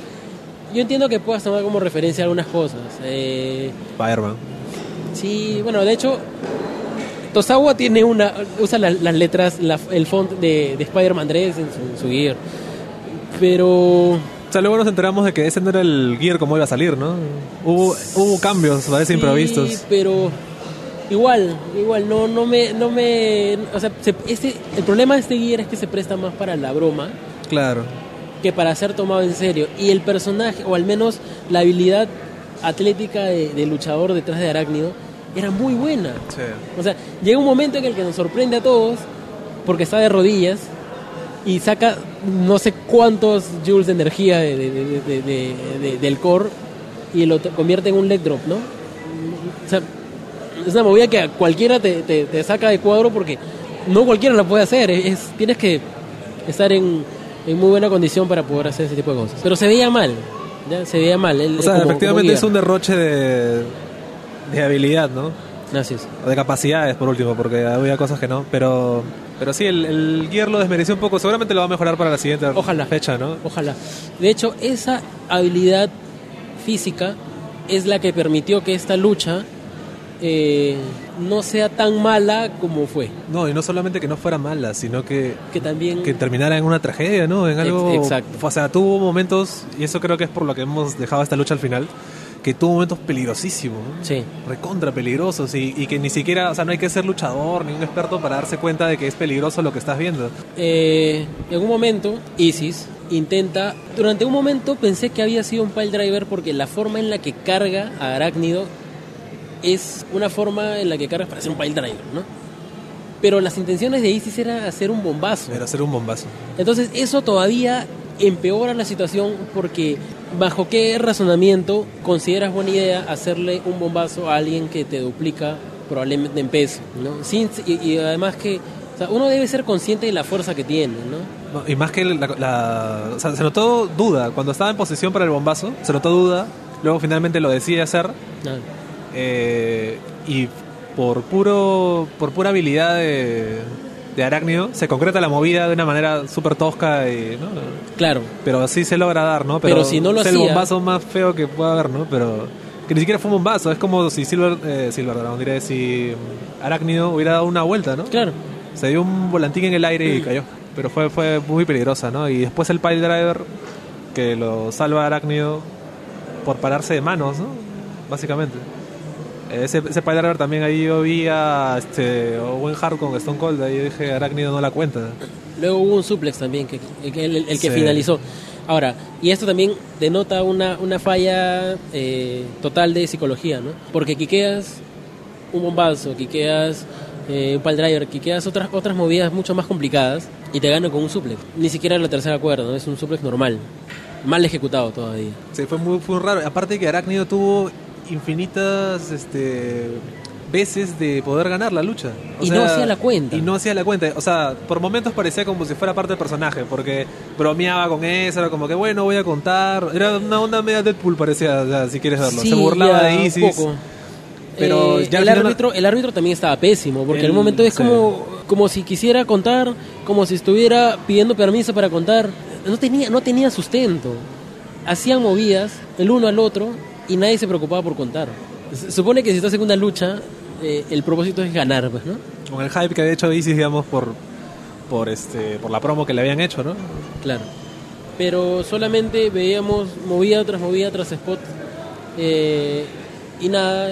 Yo entiendo que puedas tomar como referencia algunas cosas. Eh, Spider-Man. sí, bueno, de hecho, Tosawa tiene una... Usa la- las letras, la- el font de, de Spider-Man 3 en su, su gear. Pero... O sea, luego nos enteramos de que ese no era el gear como iba a salir, ¿no? Hubo, hubo cambios, parece Sí, improvistos. pero igual, igual, no, no me, no me, o sea, se- este, el problema de este gear es que se presta más para la broma Claro. que para ser tomado en serio. Y el personaje, o al menos la habilidad atlética de, de luchador detrás de Arácnido, era muy buena. Sí. O sea, llega un momento en el que nos sorprende a todos porque está de rodillas y saca no sé cuántos joules de energía de- de- de- de- de- de- del core y lo convierte en un leg drop, ¿no? O sea, es una movida que a cualquiera te, te- te saca de cuadro porque no cualquiera la puede hacer. Es, es- tienes que estar en, en muy buena condición para poder hacer ese tipo de cosas. Pero se veía mal, ¿ya? Se veía mal. Él- O sea, como- efectivamente como es un derroche de, de habilidad, ¿no? Así es. O de capacidades, por último, porque había cosas que no. Pero pero sí, el, el gear lo desmereció un poco. Seguramente lo va a mejorar para la siguiente Ojalá. fecha, ¿no? Ojalá. De hecho, esa habilidad física es la que permitió que esta lucha eh, no sea tan mala como fue. No, y no solamente que no fuera mala, sino que, Que también... que terminara en una tragedia, ¿no? En algo. Ex- exacto. O sea, tuvo momentos, y eso creo que es por lo que hemos dejado esta lucha al final, que tuvo momentos peligrosísimos, ¿no? Sí. recontra peligrosos y, y que ni siquiera, o sea, no hay que ser luchador ni un experto para darse cuenta de que es peligroso lo que estás viendo. Eh, en un momento, Isis intenta... Durante un momento pensé que había sido un pile driver porque la forma en la que carga a Arácnido es una forma en la que cargas para hacer un pile driver, ¿no? Pero las intenciones de Isis era hacer un bombazo. Era hacer un bombazo. Entonces eso todavía empeora la situación porque bajo qué razonamiento consideras buena idea hacerle un bombazo a alguien que te duplica probablemente en peso, ¿no? Sin, y, y además que O sea, uno debe ser consciente de la fuerza que tiene, ¿no? No, y más que la, la- o sea, se notó duda. Cuando estaba en posición para el bombazo, se notó duda. Luego finalmente lo decide hacer. Ah, eh, y por puro por pura habilidad de, de Arácnido, se concreta la movida de una manera súper tosca. Y, ¿no? claro, Pero sí se logra dar, ¿no? Pero si no lo es el hacía- bombazo más feo que pueda haber, ¿no? Pero que ni siquiera fue un bombazo. Es como si Silver, eh, Silver Dragon, diré, si Arácnido hubiera dado una vuelta, ¿no? claro. Se dio un volantín en el aire y cayó. Pero fue, fue muy peligrosa, ¿no? Y después el pile driver que lo salva a Arácnido por pararse de manos, ¿no? Básicamente. Ese, ese pile driver también ahí yo vi a este, Owen Hart con Stone Cold. Ahí yo dije, Arácnido no la cuenta. Luego hubo un suplex también, que, que el, el que Sí. finalizó. Ahora, y esto también denota una, una falla eh, total de psicología, ¿no? Porque quiqueas un bombazo, quiqueas eh, un pal driver, quiqueas otras, otras movidas mucho más complicadas y te gano con un suplex. Ni siquiera la tercera cuerda, ¿no? Es un suplex normal. Mal ejecutado todavía. Sí, fue muy, fue raro. Aparte que Arácnido tuvo infinitas este, veces de poder ganar la lucha. Y no hacía la cuenta. Y no hacía la cuenta. O sea, por momentos parecía como si fuera parte del personaje, porque bromeaba con eso, era como que, bueno, voy a contar. Era una onda media Deadpool, parecía, o sea, si quieres verlo. Sí, Se burlaba de Isis. poco. Pero Eh, ya el, árbitro, el árbitro también estaba pésimo, porque en El- un momento es sí. como, como si quisiera contar, como si estuviera pidiendo permiso para contar. No tenía, no tenía sustento. Hacían movidas el uno al otro y nadie se preocupaba por contar. Se supone que si estás en una lucha, eh, el propósito es ganar, pues, ¿no? Con el hype que había hecho Isis, digamos, por, por, este, por la promo que le habían hecho, ¿no? Claro. Pero solamente veíamos movida tras movida tras spot eh, y nada,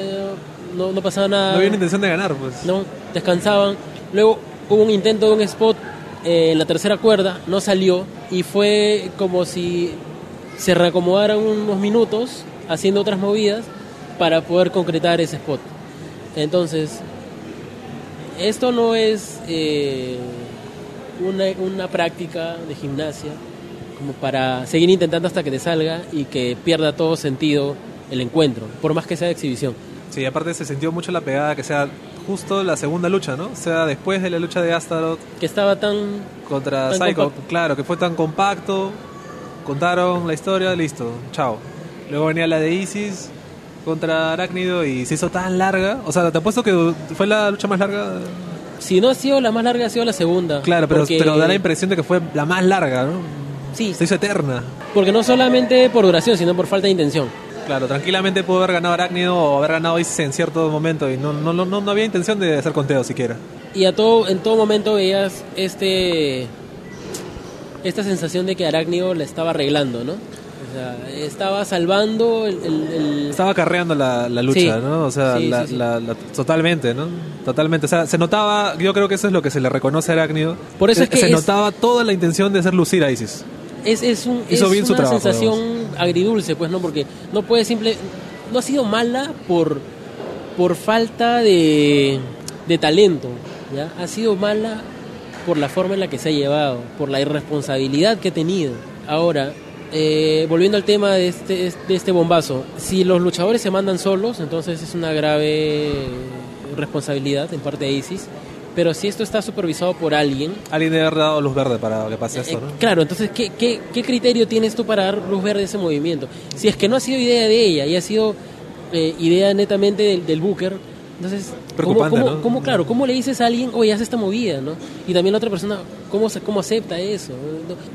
no, no pasaba nada. No había una intención de ganar, pues. ¿no? Descansaban. Luego hubo un intento de un spot eh, en la tercera cuerda, no salió y fue como si se reacomodaran unos minutos haciendo otras movidas para poder concretar ese spot. Entonces, esto no es eh, una, una práctica de gimnasia como para seguir intentando hasta que te salga y que pierda todo sentido el encuentro, por más que sea de exhibición. Sí, aparte se sintió mucho la pegada que sea justo la segunda lucha, ¿no? O sea, después de la lucha de Astaroth Que estaba tan contra Tan Psycho, compacto. claro, que fue tan compacto, contaron la historia, listo, chao. Luego venía la de Isis contra Arácnido y se hizo tan larga, o sea, te apuesto que fue la lucha más larga. Si no ha sido la más larga, ha sido la segunda. Claro, pero, porque, pero da la impresión de que fue la más larga, ¿no? Sí, Se hizo eterna. porque no solamente por duración, sino por falta de intención. Claro, tranquilamente pudo haber ganado Arácnido o haber ganado Isis en cierto momento y no, no, no, no, no había intención de hacer conteo siquiera. Y a todo, en todo momento veías este esta sensación de que Arácnido la estaba arreglando, ¿no? O sea, estaba salvando el... el- el- Estaba carreando la, la lucha, Sí. ¿no? O sea, Sí, la- sí, totalmente, ¿no? Totalmente. O sea, se notaba, yo creo que eso es lo que se le reconoce a Arácnido. Por eso es que se es- notaba toda la intención de hacer lucir a Isis. Es, es, un, Hizo es bien una trabajo, sensación agridulce, pues, ¿no? Porque no puede simple... No ha sido mala por, por falta de, de talento, ¿ya? Ha sido mala por la forma en la que se ha llevado, por la irresponsabilidad que ha tenido. Ahora, eh, volviendo al tema de este, de este bombazo, si los luchadores se mandan solos, entonces es una grave responsabilidad en parte de ISIS. Pero si esto está supervisado por alguien, Alguien debe haber dado luz verde para que pase eh, esto, ¿no? claro, entonces, ¿qué, qué, qué criterio tienes tú para dar luz verde a ese movimiento? Si es que no ha sido idea de ella y ha sido eh, idea netamente del, del Booker, entonces, ¿cómo, cómo- ¿no? cómo, claro, ¿cómo le dices a alguien, oye, haz esta movida, ¿no? Y también la otra persona, ¿cómo, se- cómo acepta eso?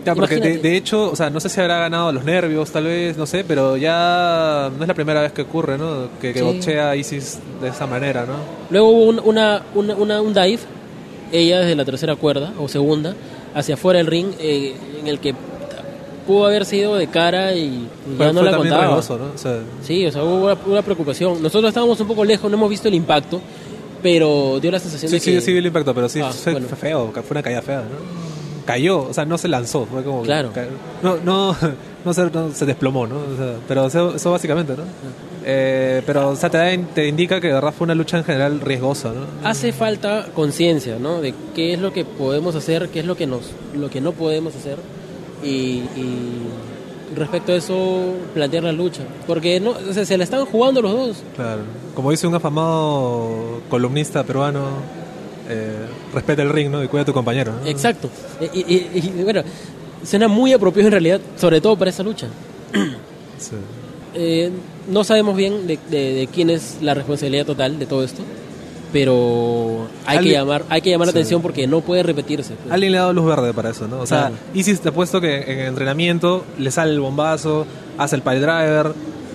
Claro, porque de, de hecho, o sea, no sé si habrá ganado los nervios, tal vez, no sé, pero ya no es la primera vez que ocurre, ¿no? Que, que Sí. bochea a Isis de esa manera, ¿no? Luego hubo un, una, una, una- un dive, ella desde la tercera cuerda o segunda, hacia afuera del ring, eh, en el que pudo haber sido de cara y, y ya no la contaba. riesgoso, ¿no? O sea, Sí, o sea, hubo una, una preocupación. Nosotros estábamos un poco lejos, no hemos visto el impacto, pero dio la sensación sí, de sí, que... sí vi el impacto, pero sí, Ah, fue, bueno. feo, fue una caída fea, ¿no? Cayó, o sea, no se lanzó, fue como... Claro. No, no, [laughs] no, se, no se desplomó, ¿no? O sea, pero eso, eso básicamente, ¿no? Eh, pero, o sea, te, da- te indica que de verdad fue una lucha en general riesgosa, ¿no? Hace falta conciencia, ¿no? De qué es lo que podemos hacer, qué es lo que nos, lo que no podemos hacer y, y respecto a eso plantear la lucha, porque no, o sea, se la están jugando los dos. Claro. Como dice un afamado columnista peruano, eh, respeta el ring, ¿no? Y cuida a tu compañero. ¿no? Exacto. Y, y- bueno, suena muy apropiado en realidad, sobre todo para esa lucha. Sí. Eh, no sabemos bien de, de- de quién es la responsabilidad total de todo esto, pero hay que llamar, hay que llamar la Sí. atención porque no puede repetirse. pues. Alguien le ha dado luz verde para eso, ¿no? O sea, Claro. Isis te ha puesto que en el entrenamiento le sale el bombazo, hace el pile driver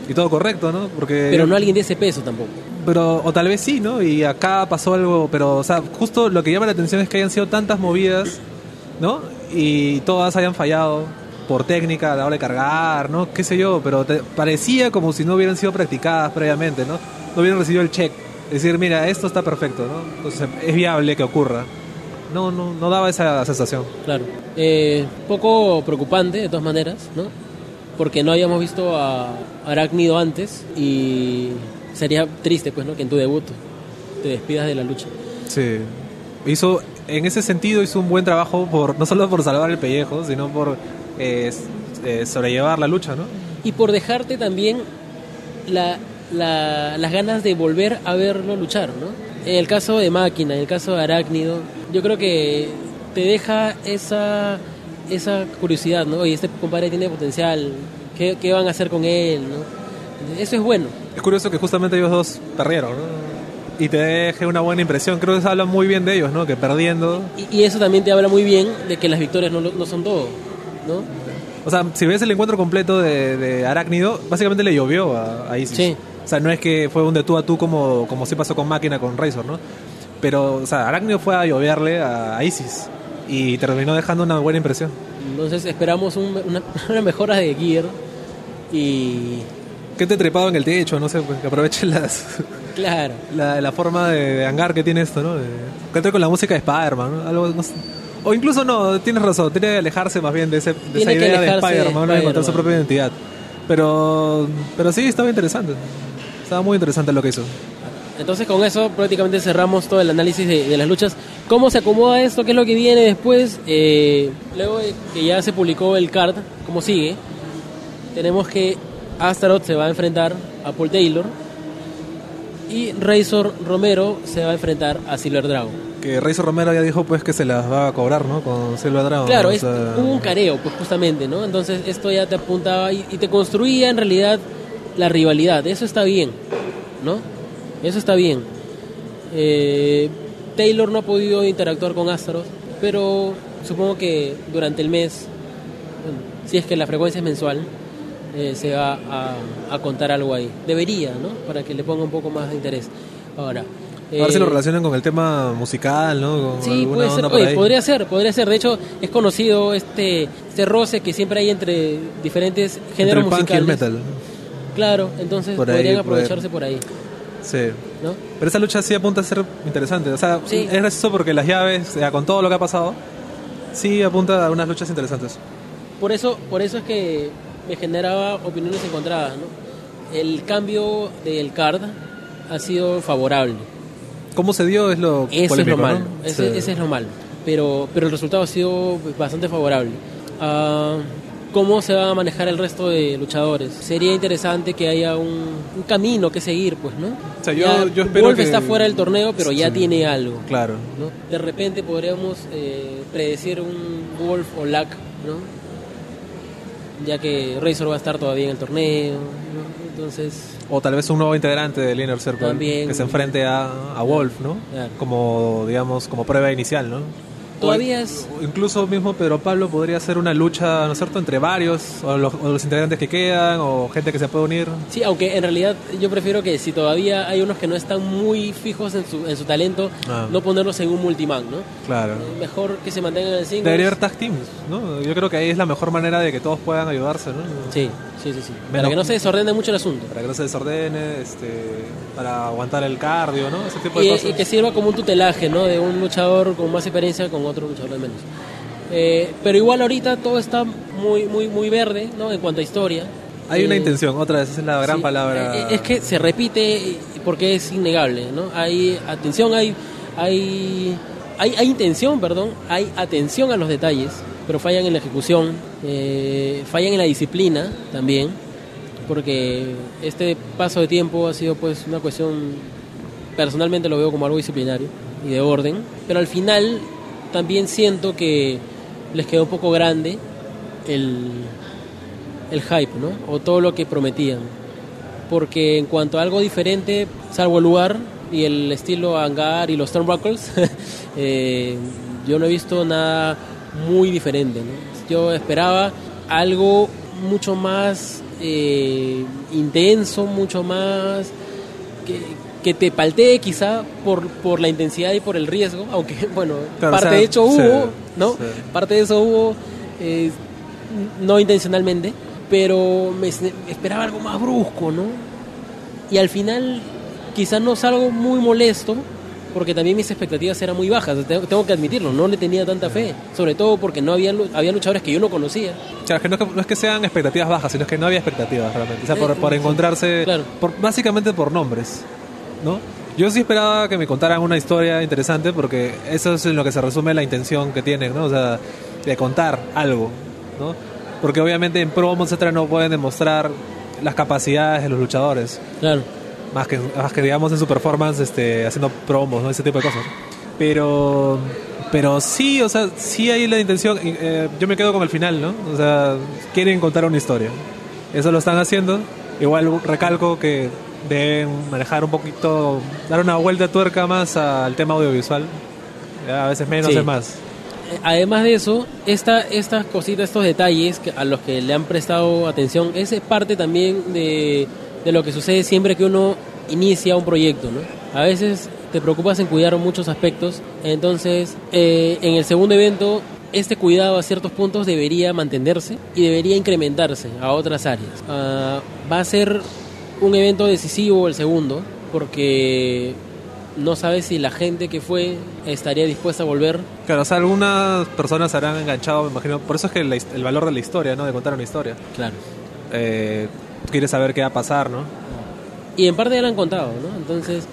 y todo correcto, ¿no? Porque Pero no alguien de ese peso tampoco. pero o tal vez sí, ¿no? Y acá pasó algo, pero o sea, justo lo que llama la atención es que hayan sido tantas movidas, ¿no? Y todas hayan fallado por técnica a la hora de cargar, ¿no? Qué sé yo, pero te- parecía como si no hubieran sido practicadas previamente, ¿no? No hubieran recibido el check, decir, mira, esto está perfecto, ¿no? Entonces es viable que ocurra. No, no, no daba esa sensación. Claro. Eh, poco preocupante, de todas maneras, ¿no? Porque no habíamos visto a Arácnido antes y sería triste, pues, ¿no? Que en tu debut te despidas de la lucha. Sí. Hizo, en ese sentido hizo un buen trabajo por no solo por salvar el pellejo, sino por eh, eh, sobrellevar la lucha, ¿no? Y por dejarte también la, la- las ganas de volver a verlo luchar, ¿no? En el caso de Máquina, en el caso de Arácnido, yo creo que te deja esa, esa curiosidad, ¿no? Oye, este compadre tiene potencial, ¿qué, qué van a hacer con él, ¿no? Eso es bueno. Es curioso que justamente ellos dos perdieron, ¿no? Y te deje una buena impresión. Creo que se habla muy bien de ellos, ¿no? Que perdiendo. Y, y eso también te habla muy bien de que las victorias no, no son todo, ¿no? O sea, si ves el encuentro completo de, de Arácnido, básicamente le llovió a, a Isis. Sí. O sea, no es que fue un de tú a tú como, como sí pasó con Máquina, con Razor, ¿no? Pero, o sea, Arácnido fue a lloverle a, Isis. Y terminó dejando una buena impresión. Entonces esperamos un- una, [laughs] una mejora de Gear y... Que te trepado en el techo, no sé, pues, que aprovechen las, Claro. [laughs] la, la forma de, de hangar que tiene esto, ¿no? De- que entre con la música de Spider-Man, ¿no? Algo, no sé. O incluso no, tienes razón, tiene que alejarse más bien de, ese, de esa idea de Spider-Man, de encontrar su propia identidad. Pero, pero sí, estaba interesante. Estaba muy interesante lo que hizo. Entonces con eso prácticamente cerramos todo el análisis de, de las luchas. ¿Cómo se acomoda esto? ¿Qué es lo que viene después? Eh, luego de que ya se publicó el card, ¿cómo sigue? Tenemos que Astaroth se va a enfrentar a Paul Taylor y Razor Romero se va a enfrentar a Silver Dragon. Que Razor Romero ya dijo pues que se las va a cobrar, ¿no? Con Silver Dragon. Claro, o es, sea, hubo un careo, pues justamente, ¿no? Entonces esto ya te apuntaba y, y te construía en realidad la rivalidad. Eso está bien, ¿no? Eso está bien. Eh, Taylor no ha podido interactuar con Astaroth, pero supongo que durante el mes, bueno, si es que la frecuencia es mensual, eh, se va a, a contar algo ahí. Debería, ¿no? Para que le ponga un poco más de interés. Ahora. A ver si eh, lo relacionan con el tema musical, ¿no? Con Sí, puede ser. Oye, podría ser, podría ser. De hecho, es conocido este, este roce que siempre hay entre diferentes Entre géneros el punk y el musicales. metal. Claro, entonces Por podrían aprovecharse por ahí, Sí. ¿no? Pero esa lucha sí apunta a ser interesante. O sea, Sí. es gracioso porque las llaves, con todo lo que ha pasado, sí apunta a unas luchas interesantes. Por eso, por eso es que me generaba opiniones encontradas, ¿no? El cambio del card ha sido favorable. ¿Cómo se dio? Es lo Eso es lo malo. ¿no? Ese, Sí. ese es lo malo. Pero, pero el resultado ha sido bastante favorable. Ah, ¿Cómo se va a manejar el resto de luchadores? Sería interesante que haya un, un camino que seguir, pues, ¿no? O sea, yo- Ya yo espero Wolf que- está fuera del torneo, pero ya tiene algo. Claro. ¿no? De repente podríamos eh, predecir un Wolf o Lack, ¿no? Ya que Razor va a estar todavía en el torneo, ¿no? Entonces, O tal vez un nuevo integrante del Inner Circle También. que se enfrente a, a Wolf, ¿no? Claro. Como, digamos, como prueba inicial, ¿no? Todavía O- es... incluso mismo Pedro Pablo podría ser una lucha, ¿no es cierto?, entre varios, o los, o los integrantes que quedan, o gente que se puede unir. Sí, aunque en realidad yo prefiero que si todavía hay unos que no están muy fijos en su, en su talento, Ah. no ponerlos en un multiman, ¿no? Claro. Eh, Mejor que se mantengan en singles. Debería haber tag teams, ¿no? Yo creo que ahí es la mejor manera de que todos puedan ayudarse, ¿no? Sí, sí, sí, sí. Para que no se desordene mucho el asunto. Para que no se desordene, este, para aguantar el cardio, ¿no? Ese tipo de Y, cosas. y que sirva como un tutelaje, ¿no? De un luchador con más experiencia con otro luchador de menos. Eh, pero igual ahorita todo está muy, muy, muy verde, ¿no? En cuanto a historia. Hay una Eh, intención, otra vez, esa es la gran Sí, palabra. eh, Es que se repite porque es innegable, ¿no? Hay atención, hay, hay, hay, hay intención, perdón, hay atención a los detalles, pero fallan en la ejecución, eh, fallan en la disciplina también, porque este paso de tiempo ha sido pues una cuestión, personalmente lo veo como algo disciplinario. y de orden, pero al final también siento que les quedó un poco grande el, el hype, ¿no? O todo lo que prometían. Porque en cuanto a algo diferente, salvo el lugar y el estilo hangar y los Stormwalkers, [laughs] eh, yo no he visto nada muy diferente. ¿no? Yo esperaba algo mucho más eh, intenso, mucho más que, que te paltee quizá por, por la intensidad y por el riesgo, aunque [laughs] bueno, parte o sea, de hecho sí, hubo, ¿no? sí. Parte de eso hubo eh, no intencionalmente, pero me es- esperaba algo más brusco, ¿no? Y al final quizás no salgo muy molesto, porque también mis expectativas eran muy bajas, tengo, que admitirlo, no le tenía tanta fe, sobre todo porque no había, había luchadores que yo no conocía. Claro, que no, es que no es que sean expectativas bajas, sino es que no había expectativas realmente. O sea, por, Eh, por encontrarse, Claro. por, básicamente por nombres, ¿no? Yo sí esperaba que me contaran una historia interesante porque eso es en lo que se resume la intención que tienen, ¿no? O sea, de contar algo, ¿no? Porque obviamente en promos, etcétera, no pueden demostrar las capacidades de los luchadores. Claro. Más que, más que digamos en su performance este, haciendo promos, ¿no? Ese tipo de cosas. Pero, pero sí, o sea, sí hay la intención. eh, yo me quedo con el final, ¿no? O sea, quieren contar una historia. Eso lo están haciendo. Igual recalco que deben manejar un poquito, dar una vuelta tuerca más al tema audiovisual. A veces menos Sí. es más. Eh, Además de eso, esta, estas cositas, estos detalles que, a los que le han prestado atención, es parte también de, de lo que sucede siempre que uno inicia un proyecto, ¿no? A veces te preocupas en cuidar muchos aspectos, entonces eh, en el segundo evento este cuidado a ciertos puntos debería mantenerse y debería incrementarse a otras áreas. Ah, va a ser un evento decisivo el segundo, porque no sabes si la gente que fue estaría dispuesta a volver Claro, o sea, algunas personas se habrán enganchado, me imagino. Por eso es que el valor de la historia, ¿no? De contar una historia. Claro. Eh, quieres saber qué va a pasar, ¿no? Y en parte ya lo han contado, ¿no? Entonces,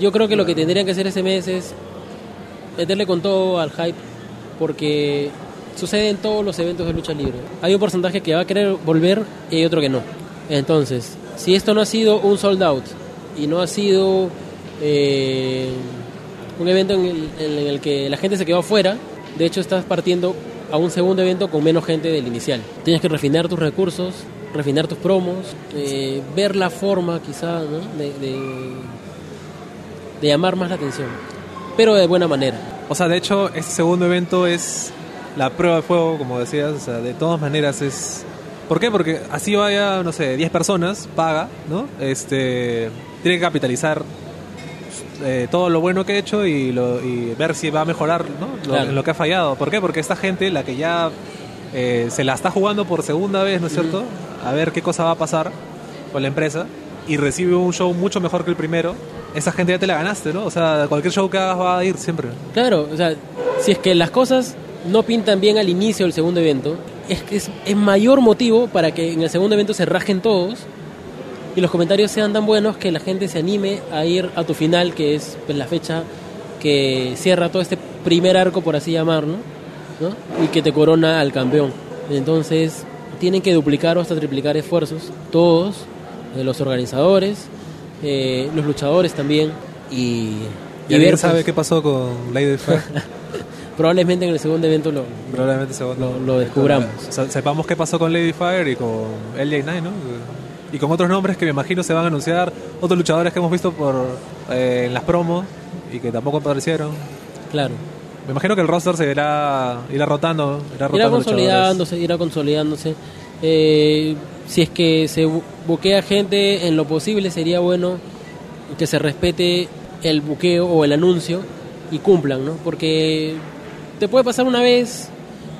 yo creo que lo que tendrían que hacer ese mes es meterle con todo al hype, porque sucede en todos los eventos de lucha libre. Hay un porcentaje que va a querer volver y hay otro que no. Entonces, si esto no ha sido un sold out y no ha sido eh, un evento en el, en el que la gente se quedó afuera, de hecho estás partiendo a un segundo evento con menos gente del inicial. Tienes que refinar tus recursos, refinar tus promos, eh, ver la forma quizá ¿no? de, de- de llamar más la atención, pero de buena manera. O sea, de hecho, este segundo evento es la prueba de fuego, como decías. O sea, de todas maneras es. ¿Por qué? Porque así vaya, no sé, 10 personas, paga, ¿no? Este. Tiene que capitalizar eh, todo lo bueno que ha hecho y, lo, y ver si va a mejorar, ¿no? Lo, Claro. en lo que ha fallado. ¿Por qué? Porque esta gente, la que ya eh, se la está jugando por segunda vez, ¿no es cierto? A ver qué cosa va a pasar con la empresa y recibe un show mucho mejor que el primero. Esa gente ya te la ganaste, ¿no? O sea, cualquier show que hagas va a ir siempre. Claro, o sea, si es que las cosas no pintan bien al inicio del segundo evento, es que es, es mayor motivo para que en el segundo evento se rajen todos y los comentarios sean tan buenos que la gente se anime a ir a tu final, que es pues, la fecha que cierra todo este primer arco, por así llamarlo, ¿no? y que te corona al campeón. Entonces, tienen que duplicar o hasta triplicar esfuerzos, todos, eh, los organizadores, eh, los luchadores también, y, ¿Y ver, sabe pues, qué pasó con Lady Fire? [laughs] probablemente en el segundo evento lo, Probablemente se lo, lo descubramos. Sepamos qué pasó con Lady Fire y con LJ9, ¿no? Y con otros nombres que me imagino se van a anunciar, otros luchadores que hemos visto por eh, en las promos y que tampoco aparecieron. Claro. Me imagino que el roster se irá, irá rotando, irá Irá rotando luchadores. consolidándose, irá consolidándose. Eh, si es que se bu- buquea gente en lo posible, sería bueno que se respete el buqueo o el anuncio y cumplan, ¿no? Porque te puede pasar una vez,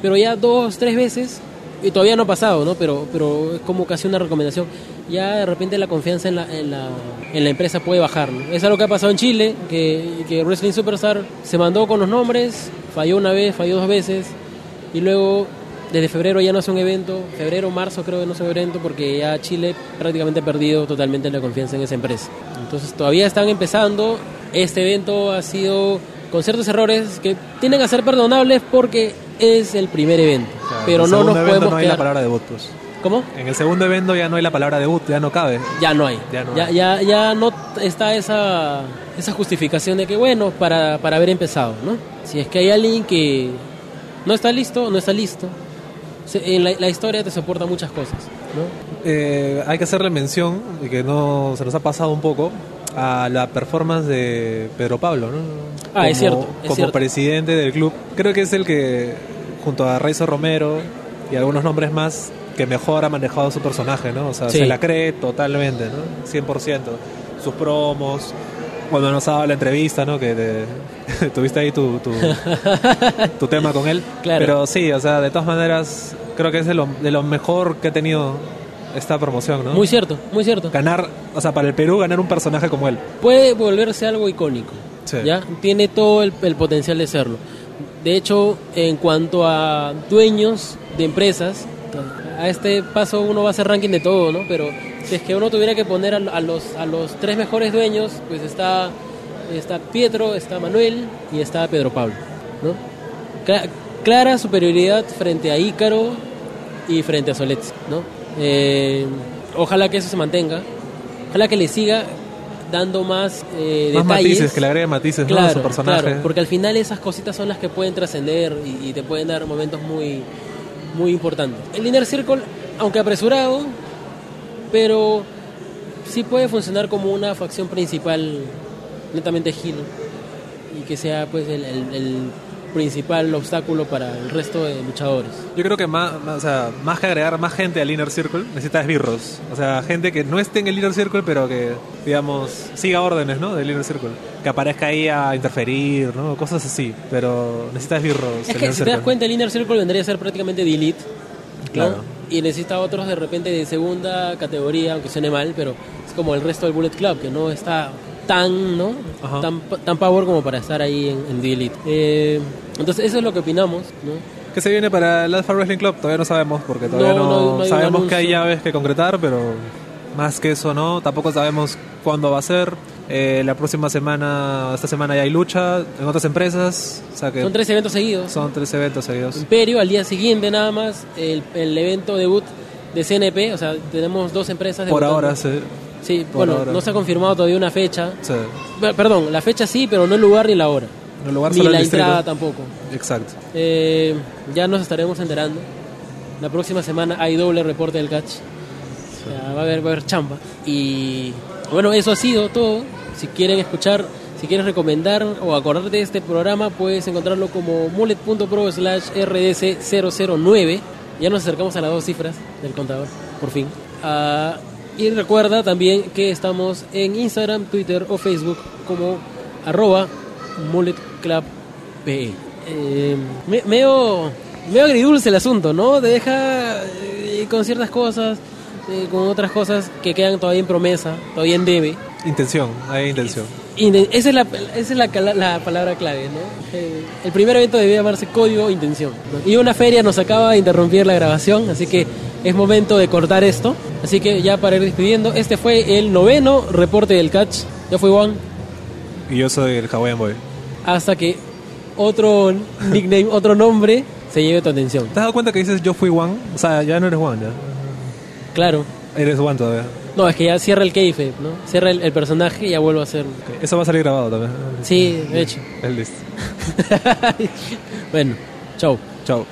pero ya dos, tres veces, y todavía no ha pasado, ¿no? Pero, pero es como casi una recomendación. Ya de repente la confianza en la, en la, en la empresa puede bajar, ¿no? Es algo que ha pasado en Chile, que, que Wrestling Superstar se mandó con los nombres, falló una vez, falló dos veces, y luego desde febrero ya no hace un evento, febrero, marzo creo que no hace un evento porque ya Chile prácticamente ha perdido totalmente la confianza en esa empresa. Entonces todavía están empezando, este evento ha sido con ciertos errores que tienen a ser perdonables porque es el primer evento, O sea, pero no nos podemos no hay la quedar. palabra debut, pues. ¿Cómo? En el segundo evento ya no hay la palabra debut, ya no cabe. Ya no hay. Ya no ya, hay. ya, ya no está esa, esa justificación de que, bueno, para, para haber empezado, ¿no? Si es que hay alguien que no está listo, no está listo. En la, la historia te soporta muchas cosas, ¿no? Eh, hay que hacerle mención, y que no se nos ha pasado un poco, a la performance de Pedro Pablo, ¿no? Ah, es cierto, es como cierto. presidente del club. Creo que es el que, junto a Raizo Romero y algunos nombres más, que mejor ha manejado su personaje, ¿no? O sea, Sí. se la cree totalmente, ¿no? 100%. Sus promos, cuando nos ha dado la entrevista, ¿no? Que te- [laughs] tuviste ahí tu, tu, [laughs] tu tema con él. Claro. Pero sí, o sea, de todas maneras, creo que es de lo, de lo mejor que ha tenido esta promoción, ¿no? Muy cierto, muy cierto. ganar, o sea, para el Perú ganar un personaje como él. Puede volverse algo icónico, Sí. ¿ya? Tiene todo el, el potencial de serlo. De hecho, en cuanto a dueños de empresas, a este paso uno va a hacer ranking de todo, ¿no? Pero si es que uno tuviera que poner a, a los, a los tres mejores dueños, pues está, está Pietro, está Manuel y está Pedro Pablo, ¿no? Cla- clara superioridad frente a Ícaro y frente a Solet, ¿no? Eh, ojalá que eso se mantenga, ojalá que le siga dando más eh, Más detalles. matices, que le agregue matices ¿no? a Claro, su personaje. claro, porque al final esas cositas son las que pueden trascender y, y te pueden dar momentos muy, muy importantes. El Inner Circle, aunque apresurado, pero sí puede funcionar como una facción principal netamente heel y que sea pues el principal obstáculo para el resto de luchadores. Yo creo que más, más- o sea, más que agregar más gente al Inner Circle, necesita esbirros. O sea, gente que no esté en el Inner Circle, pero que, digamos, siga órdenes, ¿no? Del Inner Circle. Que aparezca ahí a interferir, ¿no? Cosas así. Pero necesita esbirros. Es el que Inner si te das cuenta, el Inner Circle vendría a ser prácticamente de elite. ¿no? Claro. Y necesita otros de repente de segunda categoría, aunque suene mal, pero es como el resto del Bullet Club, que no está tan, ¿no? Tan, tan power como para estar ahí en, en The Elite. Eh, entonces, eso es lo que opinamos, ¿no? ¿Qué se viene para el Alpha Wrestling Club? Todavía no sabemos, porque todavía No, no, no- sabemos que hay llaves que concretar, pero más que eso no. Tampoco sabemos cuándo va a ser. Eh, la próxima semana, esta semana ya hay lucha en otras empresas. O sea que Son tres eventos seguidos. son tres eventos seguidos. Imperio, al día siguiente nada más, el, el evento debut de CNP, o sea, tenemos dos empresas Por debutando. ahora, sí. Sí, bueno, ahora. no se ha confirmado todavía una fecha. sí. Perdón, la fecha sí, pero no el lugar ni la hora. El lugar Ni el la entrada tampoco. Exacto. Eh, ya nos estaremos enterando. La próxima semana hay doble reporte del catch. O sea, va a haber, va a haber chamba. Y bueno, eso ha sido todo. Si quieren escuchar, si quieres recomendar o acordarte de este programa, puedes encontrarlo como mullet.pro slash rdc009. Ya nos acercamos a las dos cifras del contador, por fin. Y recuerda también que estamos en Instagram, Twitter o Facebook como arroba. Eh, me- medio, medio agridulce el asunto, ¿no? Te deja eh, con ciertas cosas, eh, con otras cosas que quedan todavía en promesa, todavía en debe. Intención, hay intención. Esa es, la, esa es la, la palabra clave, ¿no? Eh, el primer evento debía llamarse Código Intención. ¿no? Y una feria nos acaba de interrumpir la grabación, así que es momento de cortar esto. Así que ya para ir despidiendo, este fue el noveno reporte del catch. Yo fui Juan, Y yo soy el Hawaiian Boy. hasta que otro nickname, [laughs] otro nombre se lleve tu atención. ¿Te has dado cuenta que dices yo fui Juan? O sea, ya no eres Juan, ya. Claro. Eres Juan todavía. No, es que ya cierra el kayfabe, ¿no? Cierra el, el personaje y ya vuelvo a ser... Ok, Eso va a salir grabado también. Sí, de hecho. Es listo. [laughs] bueno, chau. Chao.